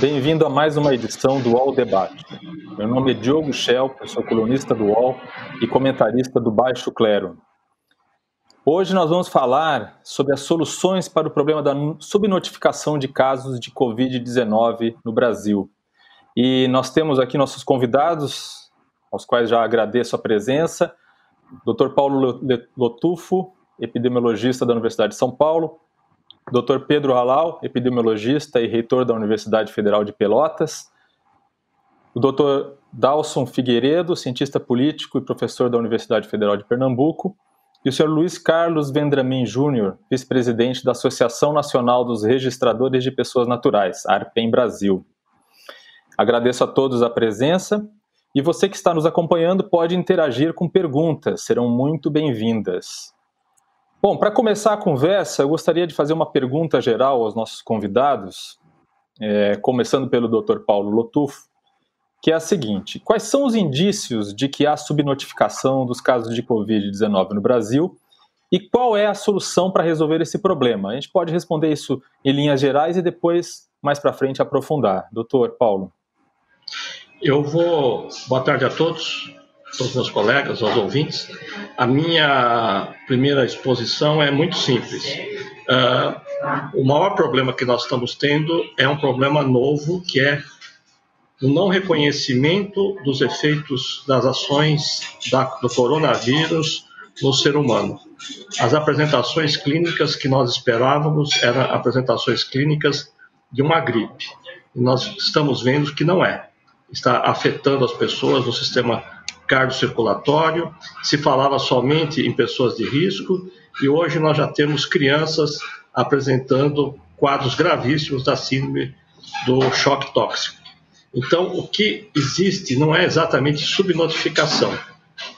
Bem-vindo a mais uma edição do UOL Debate. Meu nome é Diogo Schelp, sou colunista do UOL e comentarista do Baixo Clero. Hoje nós vamos falar sobre as soluções para o problema da subnotificação de casos de Covid-19 no Brasil. E nós temos aqui nossos convidados, aos quais já agradeço a presença, Dr. Paulo Lotufo, epidemiologista da Universidade de São Paulo, Dr. Pedro Halal, epidemiologista e reitor da Universidade Federal de Pelotas, o Dr. Dalson Figueiredo, cientista político e professor da Universidade Federal de Pernambuco, e o Sr. Luiz Carlos Vendramin Júnior, vice-presidente da Associação Nacional dos Registradores de Pessoas Naturais, ARPEM Brasil. Agradeço a todos a presença e você que está nos acompanhando pode interagir com perguntas, serão muito bem-vindas. Bom, para começar a conversa, eu gostaria de fazer uma pergunta geral aos nossos convidados, é, começando pelo Dr. Paulo Lotufo, que é a seguinte: quais são os indícios de que há subnotificação dos casos de Covid-19 no Brasil e qual é a solução para resolver esse problema? A gente pode responder isso em linhas gerais e depois, mais para frente, aprofundar. Doutor Paulo. Eu vou. Boa tarde a todos todos os meus colegas, aos ouvintes, a minha primeira exposição é muito simples. Uh, o maior problema que nós estamos tendo é um problema novo, que é o não reconhecimento dos efeitos das ações da, do coronavírus no ser humano. As apresentações clínicas que nós esperávamos eram apresentações clínicas de uma gripe. E nós estamos vendo que não é. Está afetando as pessoas no sistema cardiocirculatório, se falava somente em pessoas de risco e hoje nós já temos crianças apresentando quadros gravíssimos da síndrome do choque tóxico. Então, o que existe não é exatamente subnotificação,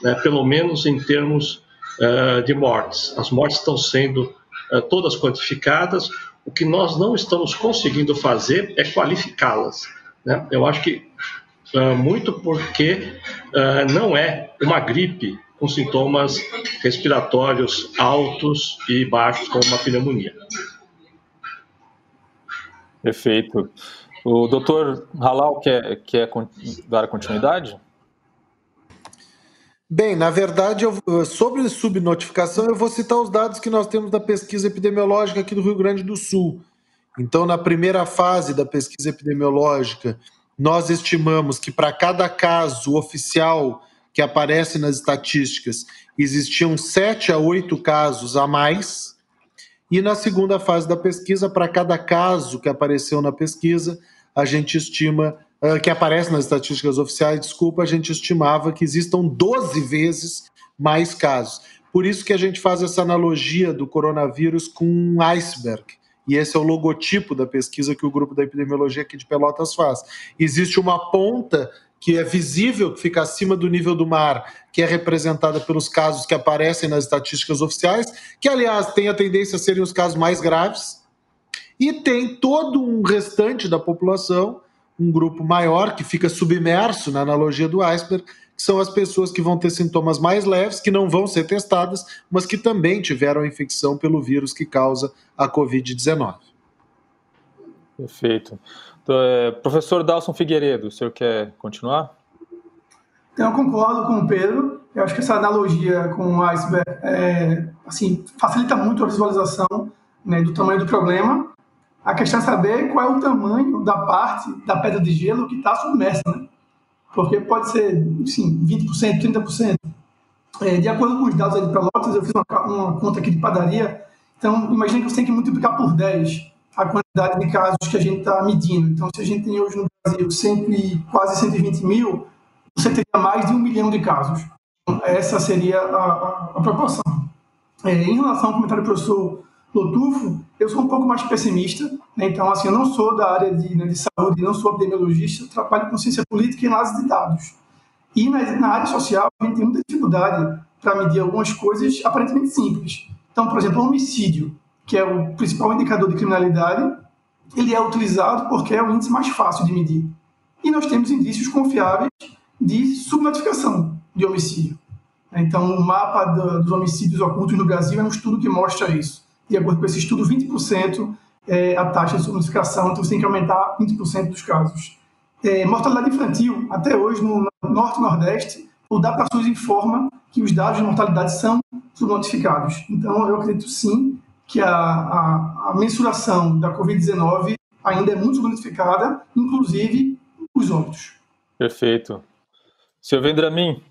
né? pelo menos em termos uh, de mortes. As mortes estão sendo uh, todas quantificadas, o que nós não estamos conseguindo fazer é qualificá-las. Né? Eu acho que muito porque uh, não é uma gripe com sintomas respiratórios altos e baixos, como uma pneumonia. Perfeito. O doutor Halal quer, quer dar continuidade? Bem, na verdade, eu, sobre subnotificação, eu vou citar os dados que nós temos da pesquisa epidemiológica aqui do Rio Grande do Sul. Então, na primeira fase da pesquisa epidemiológica, nós estimamos que para cada caso oficial que aparece nas estatísticas, existiam sete a oito casos a mais. E na segunda fase da pesquisa, para cada caso que apareceu na pesquisa, a gente estima, uh, que aparece nas estatísticas oficiais, desculpa, a gente estimava que existam 12 vezes mais casos. Por isso que a gente faz essa analogia do coronavírus com um iceberg e esse é o logotipo da pesquisa que o grupo da epidemiologia aqui de Pelotas faz. Existe uma ponta que é visível, que fica acima do nível do mar, que é representada pelos casos que aparecem nas estatísticas oficiais, que, aliás, tem a tendência a serem os casos mais graves, e tem todo um restante da população, um grupo maior, que fica submerso na analogia do iceberg, que são as pessoas que vão ter sintomas mais leves, que não vão ser testadas, mas que também tiveram a infecção pelo vírus que causa a Covid-19. Perfeito. Então, é, professor Dalson Figueiredo, o senhor quer continuar? Então, eu concordo com o Pedro. Eu acho que essa analogia com o iceberg é, assim, facilita muito a visualização né, do tamanho do problema. A questão é saber qual é o tamanho da parte da pedra de gelo que está submersa. Né? porque pode ser, sim, 20%, 30%. É, de acordo com os dados de Pelotas, eu fiz uma, uma, conta aqui de padaria, então imagine que você tem que multiplicar por 10 a quantidade de casos que a gente está medindo. Então, se a gente tem hoje no Brasil 100, quase 120 mil, você teria mais de um milhão de casos. Então, essa seria a, a, a proporção. É, em relação ao comentário do professor Lotufo, eu sou um pouco mais pessimista, né? então assim, eu não sou da área de, né, de saúde, não sou epidemiologista, trabalho com ciência política e análise de dados. E na, na área social, a gente tem muita dificuldade para medir algumas coisas aparentemente simples. Então, por exemplo, o homicídio, que é o principal indicador de criminalidade, ele é utilizado porque é o índice mais fácil de medir. E nós temos indícios confiáveis de subnotificação de homicídio. Então, o mapa dos homicídios ocultos no Brasil é um estudo que mostra isso de acordo com esse estudo, 20% é, a taxa de subnotificação, então você tem que aumentar 20% dos casos. É, mortalidade infantil, até hoje, no Norte e Nordeste, o DataSUS informa que os dados de mortalidade são subnotificados. Então, eu acredito sim que a, a, a mensuração da Covid-19 ainda é muito subnotificada, inclusive os óbitos. Perfeito. Senhor Vendramin.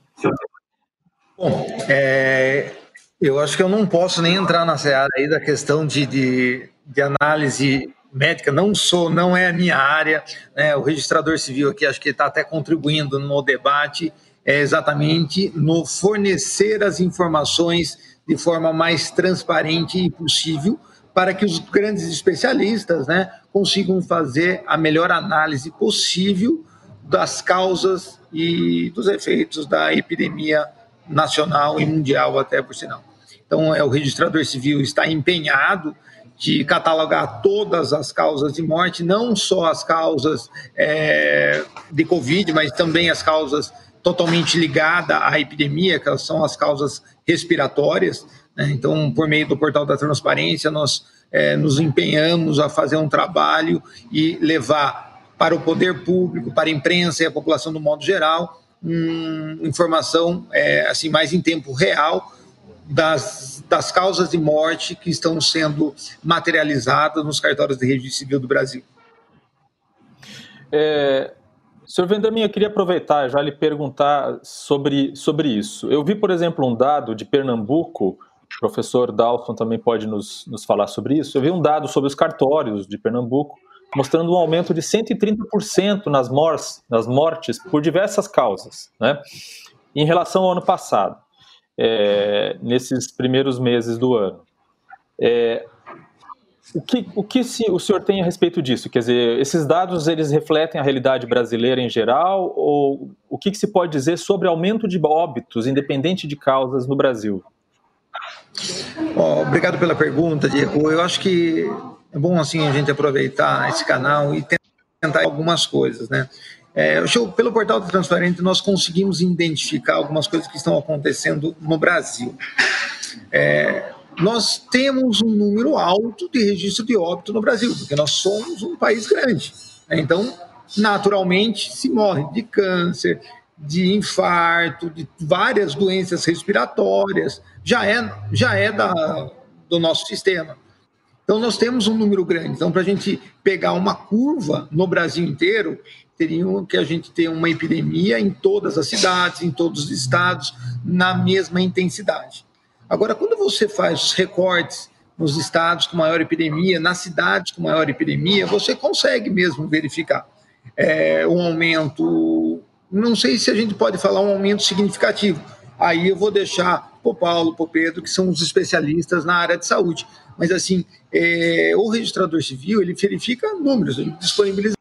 Bom, é, eu acho que eu não posso nem entrar na seara aí da questão de, de, de análise médica, não sou, não é a minha área, né? o registrador civil aqui acho que está até contribuindo no debate, é exatamente no fornecer as informações de forma mais transparente e possível para que os grandes especialistas né, consigam fazer a melhor análise possível das causas e dos efeitos da epidemia nacional e mundial, até por sinal. Então, é, o registrador civil está empenhado de catalogar todas as causas de morte, não só as causas é, de Covid, mas também as causas totalmente ligadas à epidemia, que são as causas respiratórias. Né? Então, por meio do portal da transparência, nós é, nos empenhamos a fazer um trabalho e levar para o poder público, para a imprensa e a população do modo geral, hum, informação é, assim mais em tempo real das, das causas de morte que estão sendo materializadas nos cartórios de registro civil do Brasil. É, senhor Vendamin, eu queria aproveitar já lhe perguntar sobre, sobre isso. Eu vi, por exemplo, um dado de Pernambuco o professor Dalton também pode nos, nos falar sobre isso. Eu vi um dado sobre os cartórios de Pernambuco, mostrando um aumento de 130% nas mortes, nas mortes por diversas causas, né? em relação ao ano passado, é, nesses primeiros meses do ano. É, o que, o que se, o senhor tem a respeito disso? Quer dizer, esses dados eles refletem a realidade brasileira em geral ou o que, que se pode dizer sobre aumento de óbitos, independente de causas, no Brasil? Oh, obrigado pela pergunta, Diego. Eu acho que é bom assim a gente aproveitar esse canal e tentar algumas coisas, né? É, pelo portal do Transparente nós conseguimos identificar algumas coisas que estão acontecendo no Brasil. É, nós temos um número alto de registro de óbito no Brasil, porque nós somos um país grande. Né? Então, naturalmente, se morre de câncer, de infarto, de várias doenças respiratórias, já é, já é da, do nosso sistema. Então, nós temos um número grande. Então, para a gente pegar uma curva no Brasil inteiro, teria que a gente ter uma epidemia em todas as cidades, em todos os estados, na mesma intensidade. Agora, quando você faz os recortes nos estados com maior epidemia, nas cidades com maior epidemia, você consegue mesmo verificar é, um aumento não sei se a gente pode falar um aumento significativo. Aí eu vou deixar para o Paulo, para o Pedro, que são os especialistas na área de saúde. Mas, assim, é, o registrador civil, ele verifica números, ele disponibiliza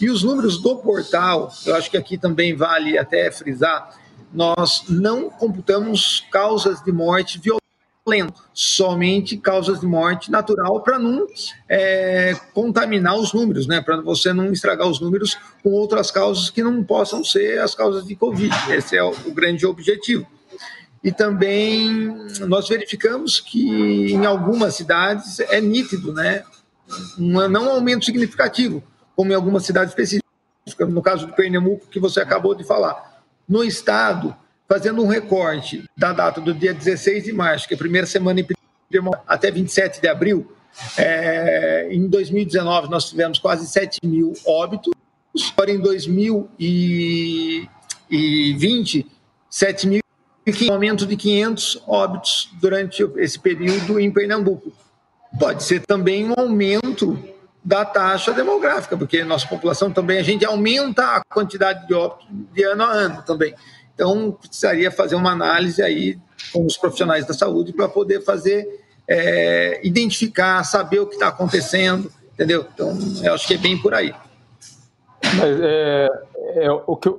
e os números do portal, eu acho que aqui também vale até frisar, nós não computamos causas de morte violentas lento, somente causas de morte natural para não é, contaminar os números, né? Para você não estragar os números com outras causas que não possam ser as causas de Covid. Esse é o, o grande objetivo. E também nós verificamos que em algumas cidades é nítido, né? Um, não um aumento significativo, como em algumas cidades específicas, no caso do Pernambuco que você acabou de falar. No estado, fazendo um recorte da data do dia 16 de março, que é a primeira semana até 27 de abril, é, em 2019 nós tivemos quase 7 mil óbitos, agora em 2020, 7 mil um aumento de 500 óbitos durante esse período em Pernambuco. Pode ser também um aumento da taxa demográfica, porque nossa população também, a gente aumenta a quantidade de óbitos de ano a ano também. Então, precisaria fazer uma análise aí com os profissionais da saúde para poder fazer, é, identificar, saber o que está acontecendo, entendeu? Então, eu acho que é bem por aí. Mas, é, é, o que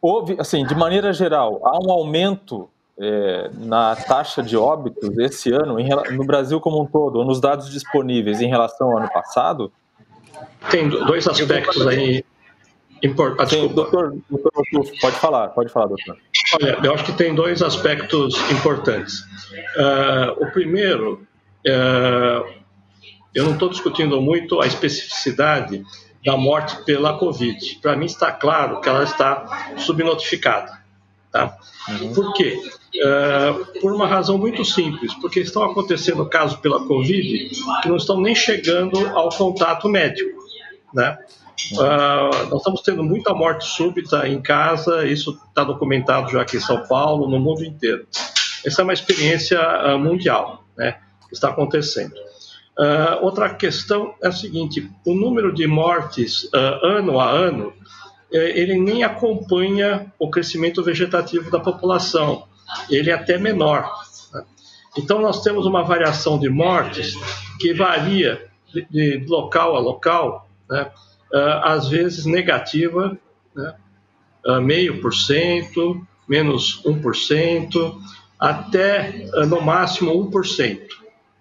houve, assim, de maneira geral, há um aumento é, na taxa de óbitos esse ano em, no Brasil como um todo, ou nos dados disponíveis em relação ao ano passado? Tem dois aspectos aí Import... Sim, doutor, doutor, pode falar, pode falar, doutor. Olha, eu acho que tem dois aspectos importantes. Uh, o primeiro, uh, eu não estou discutindo muito a especificidade da morte pela Covid. Para mim está claro que ela está subnotificada. Tá? Uhum. Por quê? Uh, por uma razão muito simples, porque estão acontecendo casos pela Covid que não estão nem chegando ao contato médico. Né? Uh, nós estamos tendo muita morte súbita em casa, isso está documentado já aqui em São Paulo, no mundo inteiro. Essa é uma experiência uh, mundial né, que está acontecendo. Uh, outra questão é a seguinte: o número de mortes ano a ano eh, ele nem acompanha o crescimento vegetativo da população, ele é até menor. Né? Então, nós temos uma variação de mortes que varia de, de local a local, né? uh, às vezes negativa, né? uh, meio por cento, menos 1%, até uh, no máximo 1%.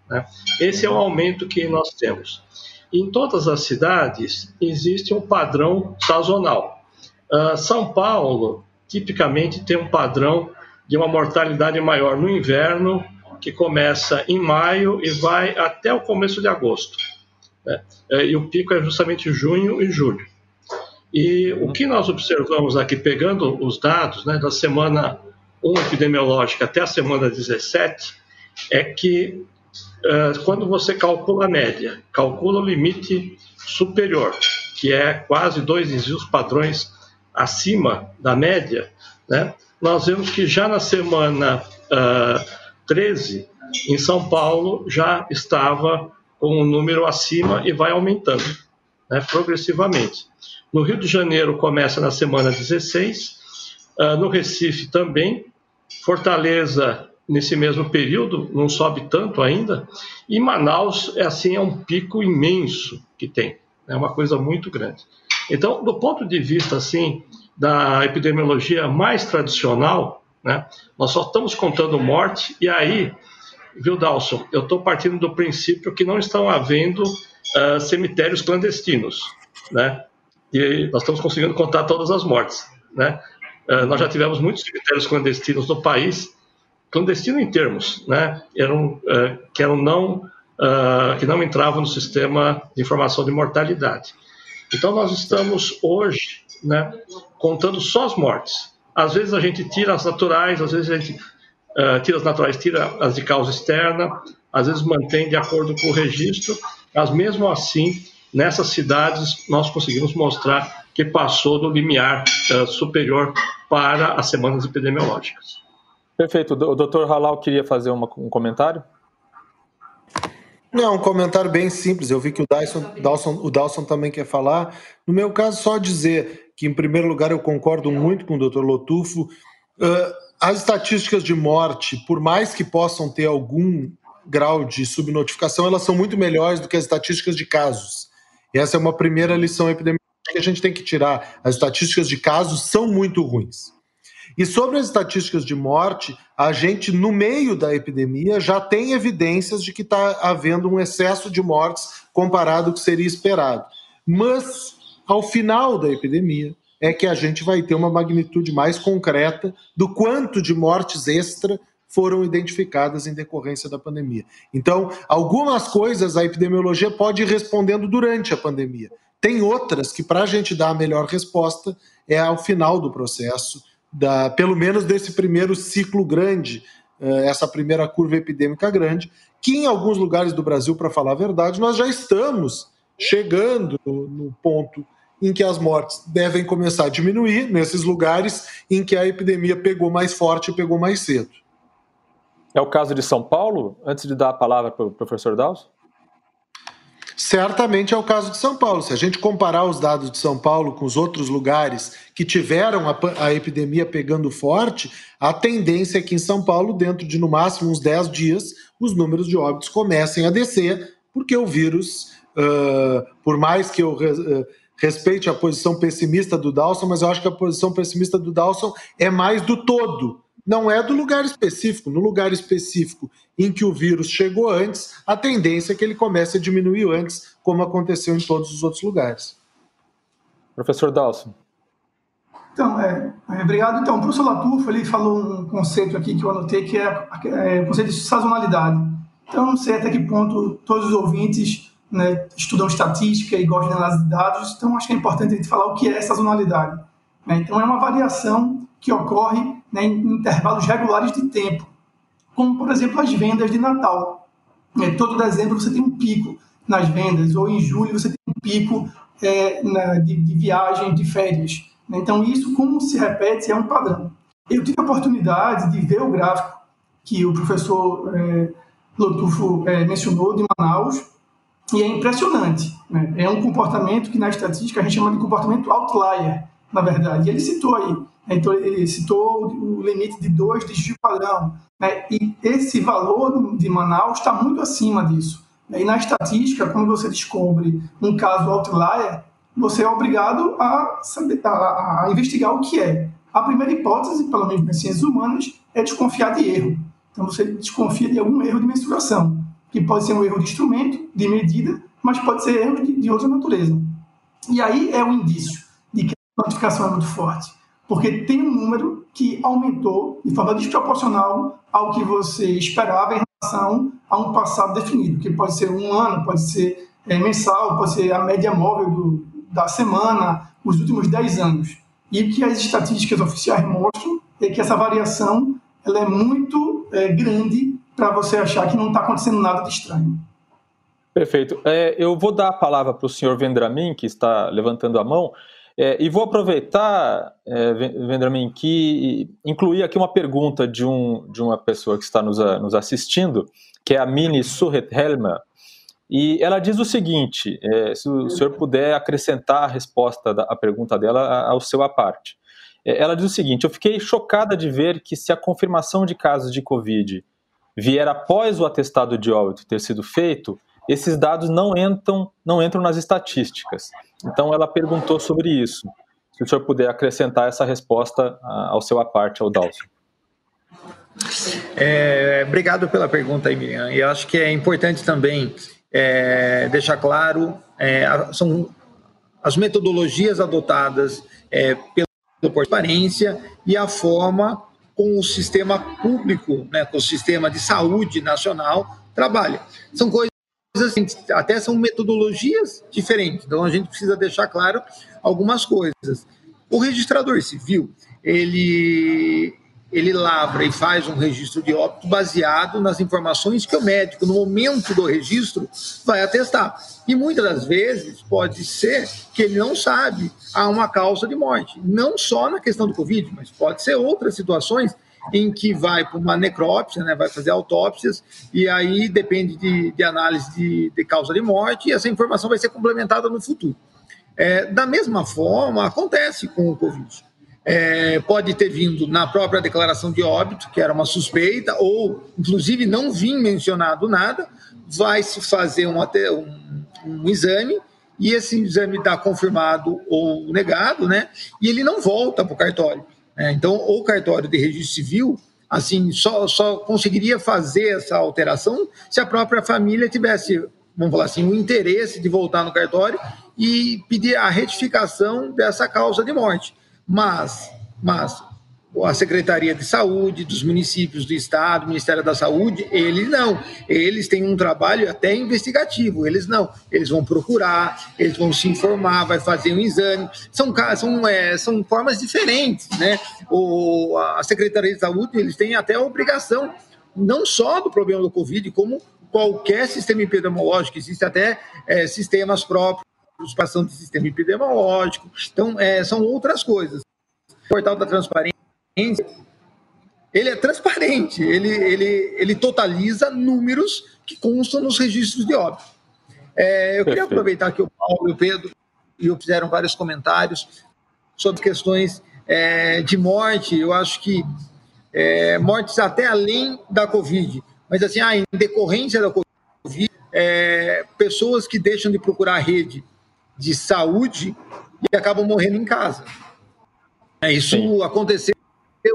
Né? Esse é o aumento que nós temos. Em todas as cidades existe um padrão sazonal. Uh, São Paulo tipicamente tem um padrão de uma mortalidade maior no inverno, que começa em maio e vai até o começo de agosto. Né? É, e o pico é justamente junho e julho. E o que nós observamos aqui, pegando os dados né, da semana 1 epidemiológica até a semana 17, é que uh, quando você calcula a média, calcula o limite superior, que é quase dois desvios padrões acima da média, né, nós vemos que já na semana uh, 13, em São Paulo, já estava com um número acima e vai aumentando né, progressivamente. No Rio de Janeiro começa na semana 16, uh, ah, no Recife também, Fortaleza nesse mesmo período não sobe tanto ainda, e Manaus é assim é um pico imenso que tem, é uma coisa muito grande. Então, do ponto de vista assim da epidemiologia mais tradicional, né, nós só estamos contando morte e aí viu, Dalson? Eu estou partindo do princípio que não estão havendo uh, cemitérios clandestinos, né? E nós estamos conseguindo contar todas as mortes, né? Uh, nós já tivemos muitos cemitérios clandestinos no país, clandestino em termos, né? Eram, uh, que eram não que não entravam no sistema de informação de mortalidade. Então nós estamos hoje, né, contando só as mortes. Às vezes a gente tira as naturais, às vezes a gente uh, tira as naturais, tira as de causa externa, às vezes mantém de acordo com o registro, mas mesmo assim, nessas cidades, nós conseguimos mostrar que passou do limiar uh, superior para as semanas epidemiológicas. Perfeito. O doutor Halal queria fazer uma, um comentário? Não, um comentário bem simples. Eu vi que o Dyson, Dawson, o Dawson também quer falar. No meu caso, só dizer que, em primeiro lugar, eu concordo muito com o doutor Lotufo. Uh, as estatísticas de morte, por mais que possam ter algum grau de subnotificação, elas são muito melhores do que as estatísticas de casos. E essa é uma primeira lição epidemiológica que a gente tem que tirar. As estatísticas de casos são muito ruins. E sobre as estatísticas de morte, a gente, no meio da epidemia, já tem evidências de que está havendo um excesso de mortes comparado ao que seria esperado. Mas, ao final da epidemia, é que a gente vai ter uma magnitude mais concreta do quanto de mortes extra foram identificadas em decorrência da pandemia. Então, algumas coisas a epidemiologia pode ir respondendo durante a pandemia. Tem outras que, para a gente dar a melhor resposta, é ao final do processo, da, pelo menos desse primeiro ciclo grande, eh, essa primeira curva epidêmica grande, que em alguns lugares do Brasil, para falar a verdade, nós já estamos chegando no ponto em que as mortes devem começar a diminuir nesses lugares em que a epidemia pegou mais forte e pegou mais cedo. É o caso de São Paulo? Antes de dar a palavra para o professor Dawson? Certamente é o caso de São Paulo. Se a gente comparar os dados de São Paulo com os outros lugares que tiveram a, a, epidemia pegando forte, a tendência é que em São Paulo, dentro de no máximo uns 10 dias, os números de óbitos comecem a descer, porque o vírus, uh, por mais que eu. Uh, respeite a posição pessimista do Dawson, mas eu acho que a posição pessimista do Dawson é mais do todo, não é do lugar específico. No lugar específico em que o vírus chegou antes, a tendência é que ele comece a diminuir antes, como aconteceu em todos os outros lugares. Professor Dawson. Então, é, é obrigado. Então, o professor Latufo ele falou um conceito aqui que eu anotei, que é, é o conceito de sazonalidade. Então, não sei até que ponto todos os ouvintes né, estudam estatística e gostam de análise de dados, então acho que é importante a gente falar o que é sazonalidade. Né? Então, é uma variação que ocorre né, em intervalos regulares de tempo, como, por exemplo, as vendas de Natal. É, todo dezembro você tem um pico nas vendas, ou em julho você tem um pico é, na, de, de viagem, de férias. Então, isso, como se repete, é um padrão. Eu tive a oportunidade de ver o gráfico que o professor é, Lotufo é, mencionou de Manaus, e é impressionante. Né? É um comportamento que na estatística a gente chama de comportamento outlier, na verdade. E ele citou aí, né? então ele citou o limite de dois dígitos de padrão, né? e esse valor de Manaus está muito acima disso. E na estatística, quando você descobre um caso outlier, você é obrigado a, saber, a, a investigar o que é. A primeira hipótese, pelo menos nas ciências humanas, é desconfiar de erro. Então você desconfia de algum erro de mensuração, que pode ser um erro de instrumento, de medida, mas pode ser erro de, de outra natureza. E aí é um indício de que a notificação é muito forte, porque tem um número que aumentou de forma desproporcional ao que você esperava em relação a um passado definido, que pode ser um ano, pode ser é, mensal, pode ser a média móvel do, da semana, os últimos 10 anos. E o que as estatísticas oficiais mostram é que essa variação ela é muito é, grande para você achar que não está acontecendo nada de estranho. Perfeito. É, eu vou dar a palavra para o senhor Vendramin, que está levantando a mão, é, e vou aproveitar, é, Vendramin, que incluir aqui uma pergunta de, um, de uma pessoa que está nos, nos assistindo, que é a Mini Surret Helmer, e ela diz o seguinte: é, se o senhor puder acrescentar a resposta da a pergunta dela ao seu à parte. É, ela diz o seguinte: Eu fiquei chocada de ver que, se a confirmação de casos de Covid vier após o atestado de óbito ter sido feito, esses dados não entram, não entram nas estatísticas. Então, ela perguntou sobre isso. Se o senhor puder acrescentar essa resposta ao seu à parte, ao Dalson. É, obrigado pela pergunta aí, Miriam. Eu acho que é importante também é, deixar claro, é, são as metodologias adotadas é, pela transparência e a forma com o sistema público, né, com o sistema de saúde nacional trabalha. São coisas assim, até são metodologias diferentes. Então a gente precisa deixar claro algumas coisas. O registrador civil, ele ele lavra e faz um registro de óbito baseado nas informações que o médico, no momento do registro, vai atestar. E muitas das vezes pode ser que ele não sabe há uma causa de morte. Não só na questão do Covid, mas pode ser outras situações em que vai para uma necrópsia, né, vai fazer autópsias, e aí depende de, de análise de, de, causa de morte, e essa informação vai ser complementada no futuro. É, da mesma forma, acontece com o Covid é, pode ter vindo na própria declaração de óbito, que era uma suspeita, ou inclusive não vim mencionado nada, vai se fazer um, um, um exame e esse exame está confirmado ou negado, né? E ele não volta para o cartório. Né? Então, o cartório de registro civil, assim, só, só conseguiria fazer essa alteração se a própria família tivesse, vamos falar assim, o interesse de voltar no cartório e pedir a retificação dessa causa de morte. Mas, mas a Secretaria de Saúde dos municípios do Estado, Ministério da Saúde, eles não. Eles têm um trabalho até investigativo, eles não. Eles vão procurar, eles vão se informar, vai fazer um exame. São, são, é, são formas diferentes, né? O, a Secretaria de Saúde, eles têm até a obrigação, não só do problema do Covid, como qualquer sistema epidemiológico, existem até é, sistemas próprios participação do sistema epidemiológico. Então, é, são outras coisas. O portal da transparência, ele é transparente, ele, ele, ele totaliza números que constam nos registros de óbito. É, eu queria aproveitar que o Paulo e o Pedro e eu fizeram vários comentários sobre questões é, de morte. Eu acho que é, mortes até além da Covid, mas assim, ah, em decorrência da Covid, é, pessoas que deixam de procurar a rede de saúde e acabam morrendo em casa. É, isso aconteceu,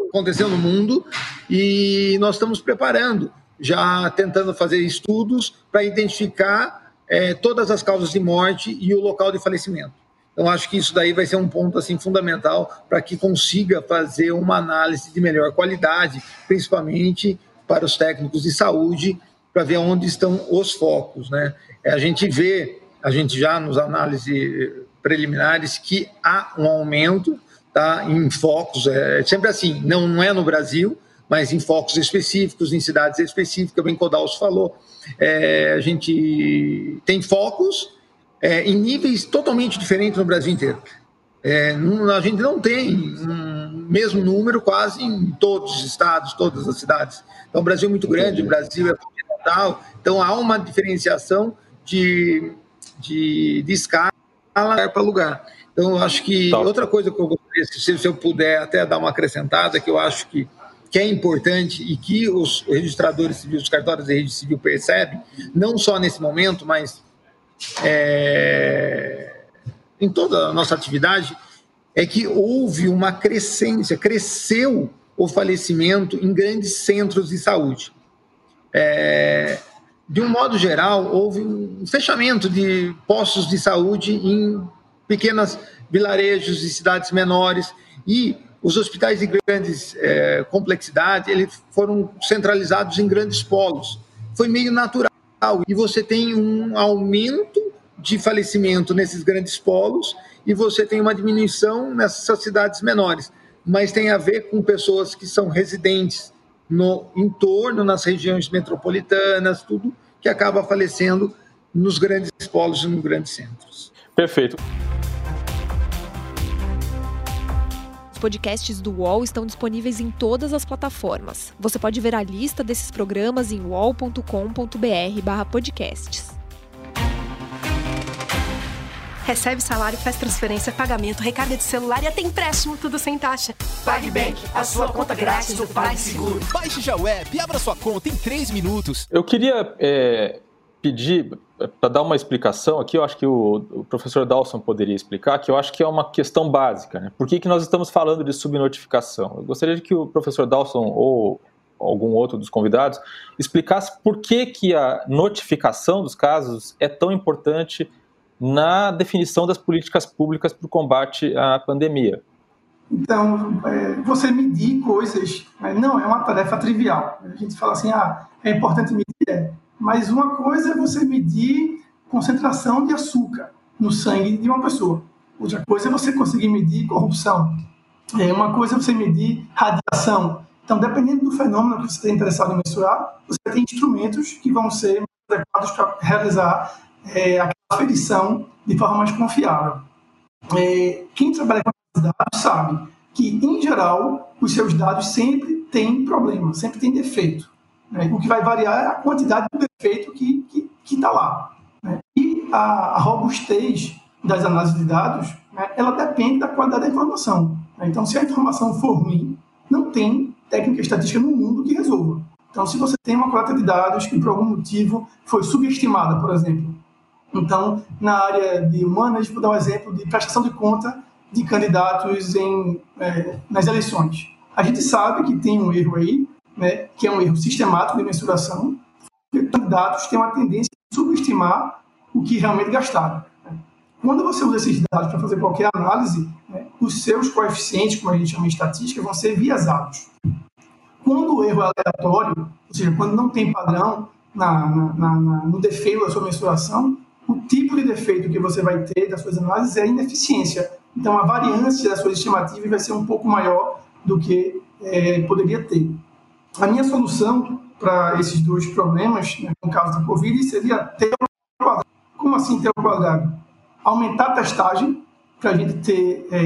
aconteceu no mundo e nós estamos preparando, já tentando fazer estudos para identificar é, todas as causas de morte e o local de falecimento. Então, acho que isso daí vai ser um ponto assim fundamental para que consiga fazer uma análise de melhor qualidade, principalmente para os técnicos de saúde, para ver onde estão os focos. Né? É, a gente vê, a gente já nos análises preliminares, que há um aumento tá, em focos, é sempre assim, não, não é no Brasil, mas em focos específicos, em cidades específicas, bem Codalso falou. É, a gente tem focos é, em níveis totalmente diferentes no Brasil inteiro. É, a gente não tem um mesmo número quase em todos os estados, todas as cidades. Então, o Brasil é muito grande, o Brasil é continental, então há uma diferenciação de, de, de escala para lugar. Então, eu acho que Top. outra coisa que eu gostaria, se, se eu puder até dar uma acrescentada, que eu acho que, que é importante e que os registradores civis, os cartórios de registro civil percebem, não só nesse momento, mas é, em toda a nossa atividade é que houve uma crescência, cresceu o falecimento em grandes centros de saúde. É, de um modo geral, houve um fechamento de postos de saúde em pequenas vilarejos e cidades menores e os hospitais de grandes é, complexidade eles foram centralizados em grandes polos. Foi meio natural e você tem um aumento de falecimento nesses grandes polos e você tem uma diminuição nessas cidades menores. Mas tem a ver com pessoas que são residentes no entorno, nas regiões metropolitanas, tudo que acaba falecendo nos grandes polos e nos grandes centros. Perfeito. Os podcasts do UOL estão disponíveis em todas as plataformas. Você pode ver a lista desses programas em uol.com.br/podcasts. Recebe salário, faz transferência, pagamento, recarga de celular e até empréstimo, tudo sem taxa. PagBank, a sua conta grátis do PagSeguro. Baixe já o app e abra sua conta em 3 minutos. Eu queria é, pedir para dar uma explicação aqui, eu acho que o, o, professor Dawson poderia explicar, que eu acho que é uma questão básica. Né? Por que, que nós estamos falando de subnotificação? Eu gostaria de que o professor Dawson ou algum outro dos convidados explicasse por que, que a notificação dos casos é tão importante na definição das políticas públicas para o combate à pandemia. Então, é, você medir coisas né, não é uma tarefa trivial. A gente fala assim, ah, é importante medir, é mas uma coisa é você medir concentração de açúcar no sangue de uma pessoa. Outra coisa é você conseguir medir corrupção. É, uma coisa é você medir radiação. Então, dependendo do fenômeno que você está interessado em mensurar, você tem instrumentos que vão ser adequados para realizar é, aquela aferição de forma mais confiável. É, quem trabalha com dados sabe que, em geral, os seus dados sempre têm problema, sempre tem defeito. Né? O que vai variar é a quantidade do defeito que está lá. Né? E a, a, robustez das análises de dados, né, ela depende da qualidade da informação. Né? Então, se a informação for ruim, não tem técnica estatística no mundo que resolva. Então, se você tem uma coleta de dados que por algum motivo foi subestimada, por exemplo, então, na área de humanas, vou dar um exemplo de prestação de conta de candidatos em, é, nas eleições. A gente sabe que tem um erro aí, né, que é um erro sistemático de mensuração, que candidatos têm uma tendência a subestimar o que realmente gastaram. Né. Quando você usa esses dados para fazer qualquer análise, né, os seus coeficientes, como a gente chama em estatística, vão ser viesados. Quando o erro é aleatório, ou seja, quando não tem padrão na, na, na, no defeito da sua mensuração, o tipo de defeito que você vai ter das suas análises é a ineficiência. Então, a variância das suas estimativas vai ser um pouco maior do que é, poderia ter. A minha solução para esses dois problemas, né, no caso da Covid, seria ter o quadrado. Como assim ter o quadrado? Aumentar a testagem para a gente ter é,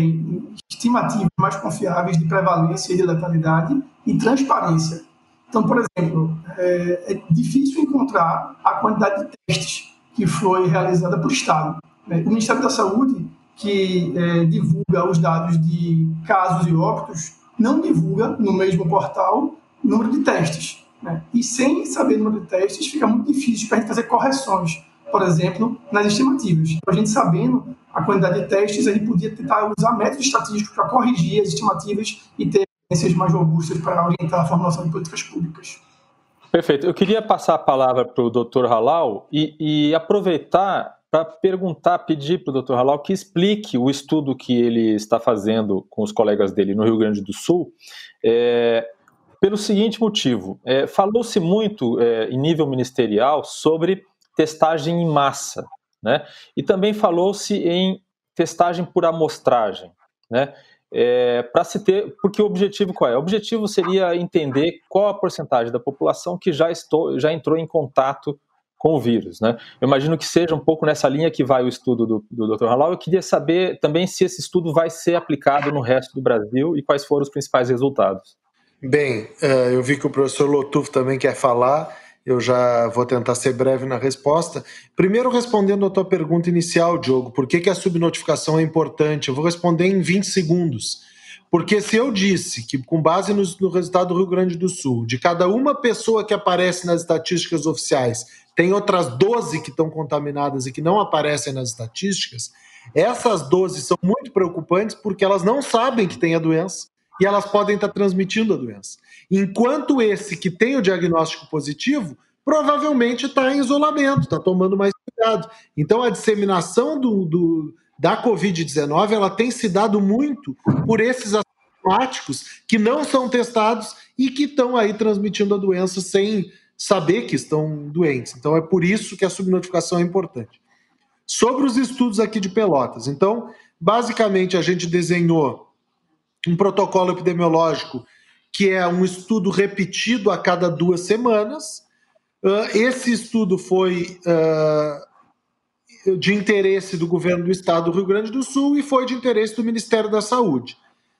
estimativas mais confiáveis de prevalência e de letalidade e transparência. Então, por exemplo, é, é difícil encontrar a quantidade de testes que foi realizada por Estado. Né? O Ministério da Saúde, que é, divulga os dados de casos e óbitos, não divulga no mesmo portal o número de testes. Né? E sem saber o número de testes, fica muito difícil para a gente fazer correções, por exemplo, nas estimativas. A gente sabendo a quantidade de testes, a gente podia tentar usar métodos estatísticos para corrigir as estimativas e ter evidências mais robustas para orientar a formulação de políticas públicas. Perfeito. Eu queria passar a palavra para o Dr. Halal e, e aproveitar para perguntar, pedir para o Dr. Halal que explique o estudo que ele está fazendo com os colegas dele no Rio Grande do Sul. É, pelo seguinte motivo: é, falou-se muito é, em nível ministerial sobre testagem em massa, né? E também falou-se em testagem por amostragem, né? É, para se ter, porque o objetivo qual é? O objetivo seria entender qual a porcentagem da população que já, estou, já entrou em contato com o vírus, né? Eu imagino que seja um pouco nessa linha que vai o estudo do, do Dr. Halal. Eu queria saber também se esse estudo vai ser aplicado no resto do Brasil e quais foram os principais resultados. Bem, é, eu vi que o professor Lotuf também quer falar. Eu já vou tentar ser breve na resposta. Primeiro, respondendo a tua pergunta inicial, Diogo, por que, que a subnotificação é importante? Eu vou responder em 20 segundos. Porque se eu disse que, com base no, no, resultado do Rio Grande do Sul, de cada uma pessoa que aparece nas estatísticas oficiais, tem outras 12 que estão contaminadas e que não aparecem nas estatísticas, essas 12 são muito preocupantes porque elas não sabem que tem a doença e elas podem estar transmitindo a doença. Enquanto esse que tem o diagnóstico positivo, provavelmente está em isolamento, está tomando mais cuidado. Então a disseminação do, do da Covid-19 ela tem se dado muito por esses assintomáticos que não são testados e que estão aí transmitindo a doença sem saber que estão doentes. Então é por isso que a subnotificação é importante. Sobre os estudos aqui de Pelotas. Então, basicamente a gente desenhou um protocolo epidemiológico que é um estudo repetido a cada duas semanas. Uh, esse estudo foi uh, de interesse do governo do estado do Rio Grande do Sul e foi de interesse do Ministério da Saúde.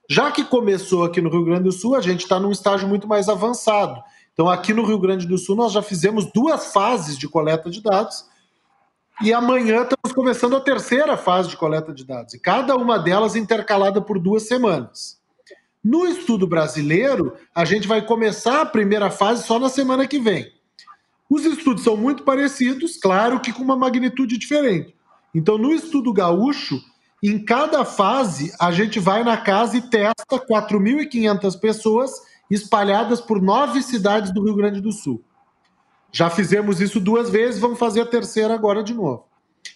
Já que começou aqui no Rio Grande do Sul, a gente está num estágio muito mais avançado. Então, aqui no Rio Grande do Sul, nós já fizemos duas fases de coleta de dados e amanhã estamos começando a terceira fase de coleta de dados, e cada uma delas intercalada por duas semanas. No estudo brasileiro, a gente vai começar a primeira fase só na semana que vem. Os estudos são muito parecidos, claro que com uma magnitude diferente. Então, no estudo gaúcho, em cada fase, a gente vai na casa e testa 4.500 pessoas espalhadas por nove cidades do Rio Grande do Sul. Já fizemos isso duas vezes, vamos fazer a terceira agora de novo.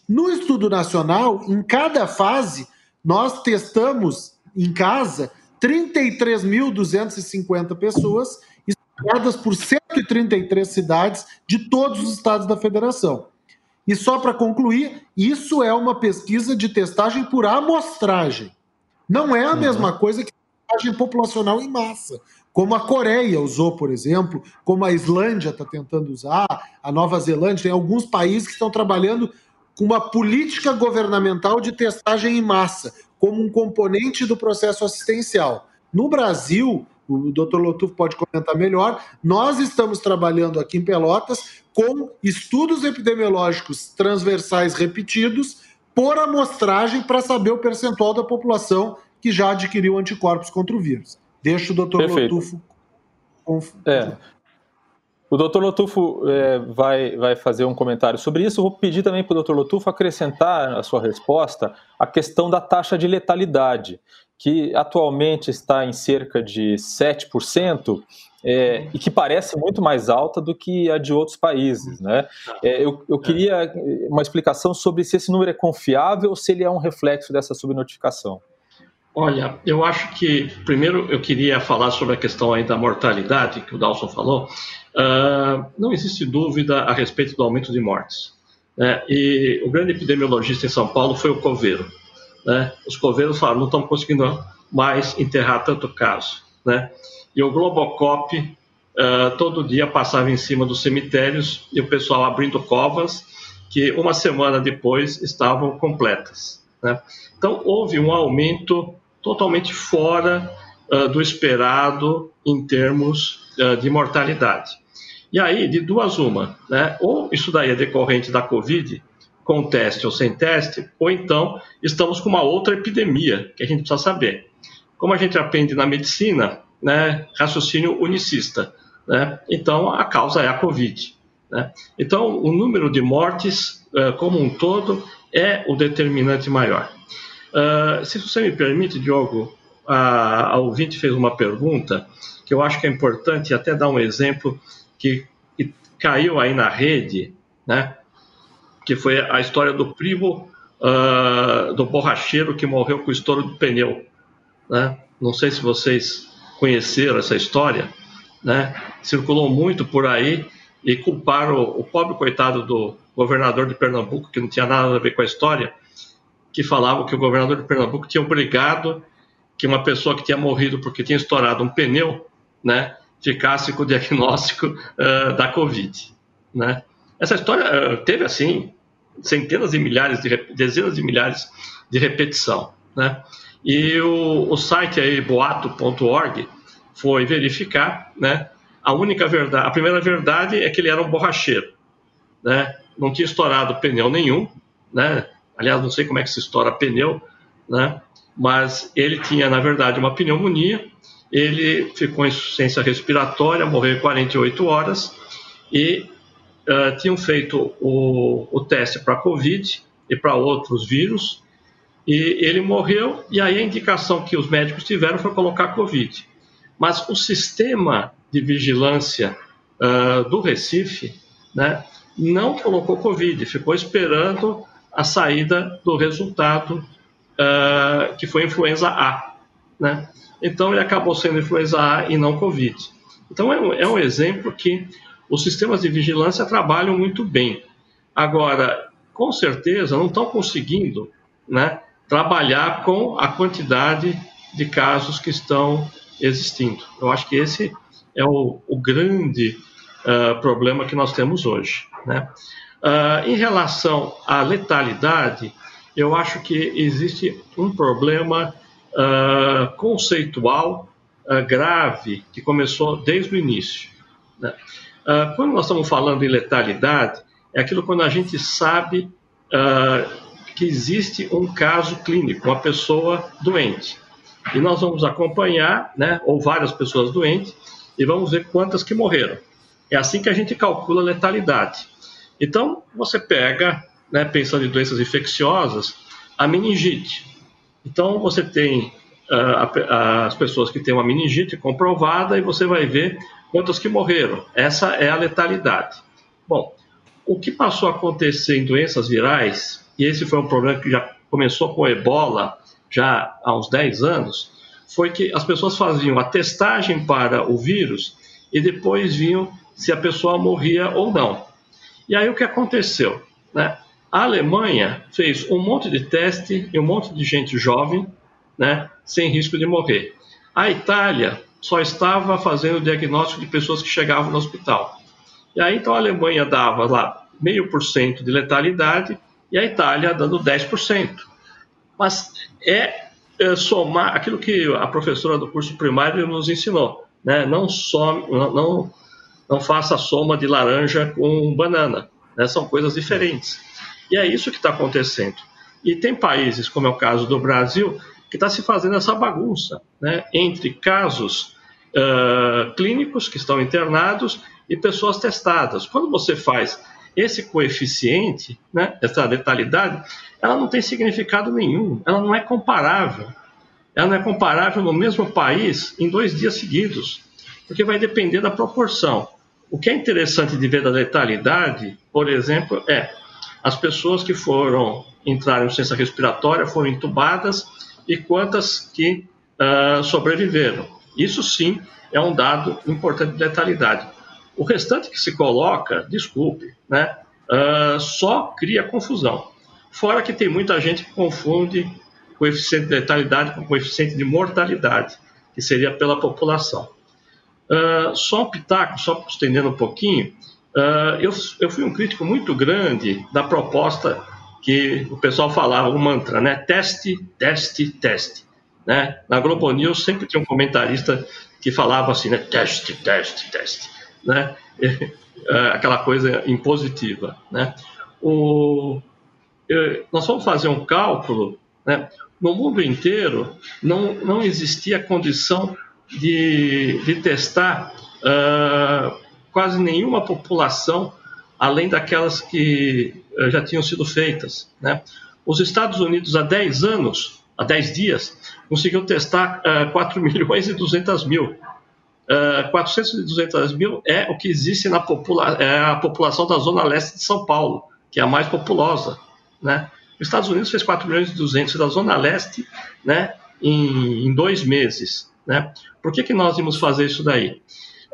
No estudo nacional, em cada fase, nós testamos em casa 33.250 pessoas espalhadas por 133 cidades de todos os estados da federação. E só para concluir, isso é uma pesquisa de testagem por amostragem. Não é a uhum. mesma coisa que testagem populacional em massa como a Coreia usou, por exemplo, como a Islândia está tentando usar, a Nova Zelândia, tem alguns países que estão trabalhando com uma política governamental de testagem em massa, como um componente do processo assistencial. No Brasil, o Dr. Lotuf pode comentar melhor, nós estamos trabalhando aqui em Pelotas com estudos epidemiológicos transversais repetidos por amostragem para saber o percentual da população que já adquiriu anticorpos contra o vírus. Deixa o doutor Lotufo. É. O doutor Lotufo é, vai, vai fazer um comentário sobre isso. Eu vou pedir também para o doutor Lotufo acrescentar a sua resposta a questão da taxa de letalidade, que atualmente está em cerca de 7%. É, e que parece muito mais alta do que a de outros países. Né? É, eu, eu queria uma explicação sobre se esse número é confiável ou se ele é um reflexo dessa subnotificação. Olha, eu acho que primeiro eu queria falar sobre a questão aí da mortalidade que o Dalson falou. Uh, não existe dúvida a respeito do aumento de mortes. Né? E o grande epidemiologista em São Paulo foi o Coveiro. Né? Os coveiros falaram, não estamos conseguindo mais enterrar tanto caso. Né? E o Globocop uh, todo dia passava em cima dos cemitérios e o pessoal abrindo covas que uma semana depois estavam completas. Né? Então houve um aumento totalmente fora uh, do esperado em termos uh, de mortalidade. E aí, de duas uma, né? ou isso daí é decorrente da Covid, com teste ou sem teste, ou então estamos com uma outra epidemia que a gente precisa saber. Como a gente aprende na medicina, né, raciocínio unicista, né? então a causa é a Covid. Né? Então, o número de mortes uh, como um todo é o determinante maior. Uh, se você me permite, Diogo, a, a ouvinte fez uma pergunta que eu acho que é importante até dar um exemplo que, que caiu aí na rede, né? Que foi a história do primo uh, do borracheiro que morreu com o estouro do pneu, né? Não sei se vocês conheceram essa história, né? Circulou muito por aí e culparam o pobre coitado do governador de Pernambuco, que não tinha nada a ver com a história, que falava que o governador de Pernambuco tinha obrigado que uma pessoa que tinha morrido porque tinha estourado um pneu, né, ficasse com o diagnóstico uh, da Covid, né? Essa história uh, teve assim centenas de milhares, de, dezenas de milhares de repetição, né? E o, o site aí boato.org foi verificar, né? A única verdade, a primeira verdade é que ele era um borracheiro, né? Não tinha estourado pneu nenhum, né? Aliás, não sei como é que se estoura pneu, né? Mas ele tinha, na verdade, uma pneumonia. Ele ficou em insuficiência respiratória, morreu em 48 horas e uh, tinham feito o, o teste para Covid e para outros vírus. E ele morreu, e aí a indicação que os médicos tiveram foi colocar Covid. Mas o sistema de vigilância uh, do Recife né, não colocou Covid, ficou esperando a saída do resultado uh, que foi influenza A. Né? Então ele acabou sendo influenza A e não Covid. Então é um, é um exemplo que os sistemas de vigilância trabalham muito bem. Agora, com certeza, não estão conseguindo né, trabalhar com a quantidade de casos que estão existindo. Eu acho que esse é o, o grande uh, problema que nós temos hoje. Né? Uh, em relação à letalidade, eu acho que existe um problema uh, conceitual grave que começou desde o início. Né? quando nós estamos falando em letalidade, é aquilo quando a gente sabe que existe um caso clínico, uma pessoa doente. E nós vamos acompanhar, né, ou várias pessoas doentes, e vamos ver quantas que morreram. É assim que a gente calcula a letalidade. Então, você pega, né, pensando em doenças infecciosas, a meningite. Então, você tem uh, as pessoas que têm uma meningite comprovada e você vai ver quantas que morreram. Essa é a letalidade. Bom, o que passou a acontecer em doenças virais, e esse foi um problema que já começou com ebola já há uns 10 anos, foi que as pessoas faziam a testagem para o vírus e depois viam se a pessoa morria ou não. E aí o que aconteceu? Né? A Alemanha fez um monte de teste e um monte de gente jovem, né, sem risco de morrer. A Itália só estava fazendo o diagnóstico de pessoas que chegavam no hospital. E aí então a Alemanha dava lá meio por cento de letalidade e a Itália dando 10%. Mas é é, somar aquilo que a professora do curso primário nos ensinou, né? Não some, não, não faça soma de laranja com banana, né? São coisas diferentes. E é isso que está acontecendo. E tem países, como é o caso do Brasil, que está se fazendo essa bagunça, né? Entre casos uh, clínicos que estão internados e pessoas testadas. Quando você faz esse coeficiente, né, essa letalidade, ela não tem significado nenhum, ela não é comparável. Ela não é comparável no mesmo país em dois dias seguidos, porque vai depender da proporção. O que é interessante de ver da letalidade, por exemplo, é as pessoas que foram entrar em ciência respiratória foram entubadas e quantas que uh, sobreviveram. Isso sim é um dado importante de letalidade. O restante que se coloca, desculpe, né, uh, só cria confusão. Fora que tem muita gente que confunde coeficiente de letalidade com coeficiente de mortalidade, que seria pela população. Uh, só um pitaco, só estendendo um pouquinho, uh, eu, eu fui um crítico muito grande da proposta que o pessoal falava, o mantra, né? Teste, teste, teste. Né? Na Globo News sempre tinha um comentarista que falava assim, né? Teste, teste, teste né? É, aquela coisa impositiva, né? O, nós vamos fazer um cálculo, né? No mundo inteiro não, não existia condição de, de testar uh, quase nenhuma população além daquelas que uh, já tinham sido feitas, né? Os Estados Unidos há 10 anos, há 10 dias, conseguiu testar uh, 4 milhões e 200 mil uh, 400 e 200 mil é o que existe na popula é a população da zona leste de São Paulo, que é a mais populosa. Né? Os Estados Unidos fez 4 milhões e 200 da zona leste né, em, em dois meses. Né? Por que, que nós íamos fazer isso daí?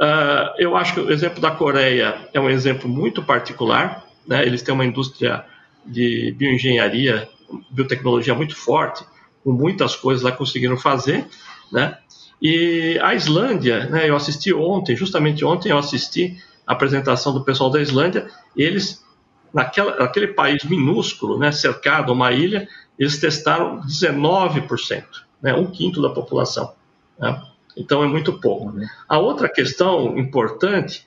Uh, eu acho que o exemplo da Coreia é um exemplo muito particular. Né? Eles têm uma indústria de bioengenharia, biotecnologia muito forte, com muitas coisas lá conseguiram fazer. Né? E a Islândia, né, eu assisti ontem, justamente ontem eu assisti a apresentação do pessoal da Islândia, eles, naquela, naquele país minúsculo, né, cercado, uma ilha, eles testaram 19%, né, um quinto da população. Né? Então é muito pouco. Uhum. A outra questão importante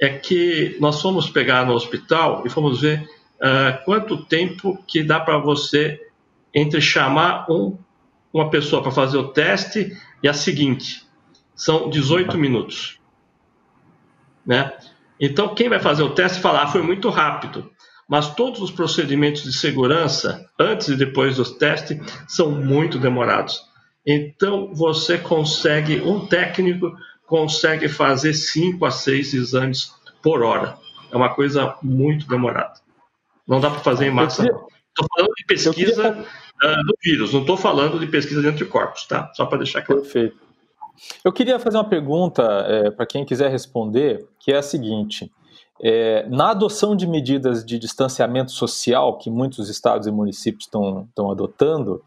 é que nós fomos pegar no hospital e fomos ver uh, quanto tempo que dá para você entre chamar um, uma pessoa para fazer o teste e a seguinte. São 18 minutos. Né? Então, quem vai fazer o teste falar ah, foi muito rápido. Mas todos os procedimentos de segurança, antes e depois dos testes, são muito demorados. Então, você consegue, um técnico consegue fazer 5 a 6 exames por hora. É uma coisa muito demorada. Não dá para fazer em massa. Estou falando de pesquisa queria... uh, do vírus, não estou falando de pesquisa de anticorpos, tá? Só para deixar claro. Perfeito. Eu queria fazer uma pergunta é, para quem quiser responder, que é a seguinte: é, na adoção de medidas de distanciamento social que muitos estados e municípios estão adotando,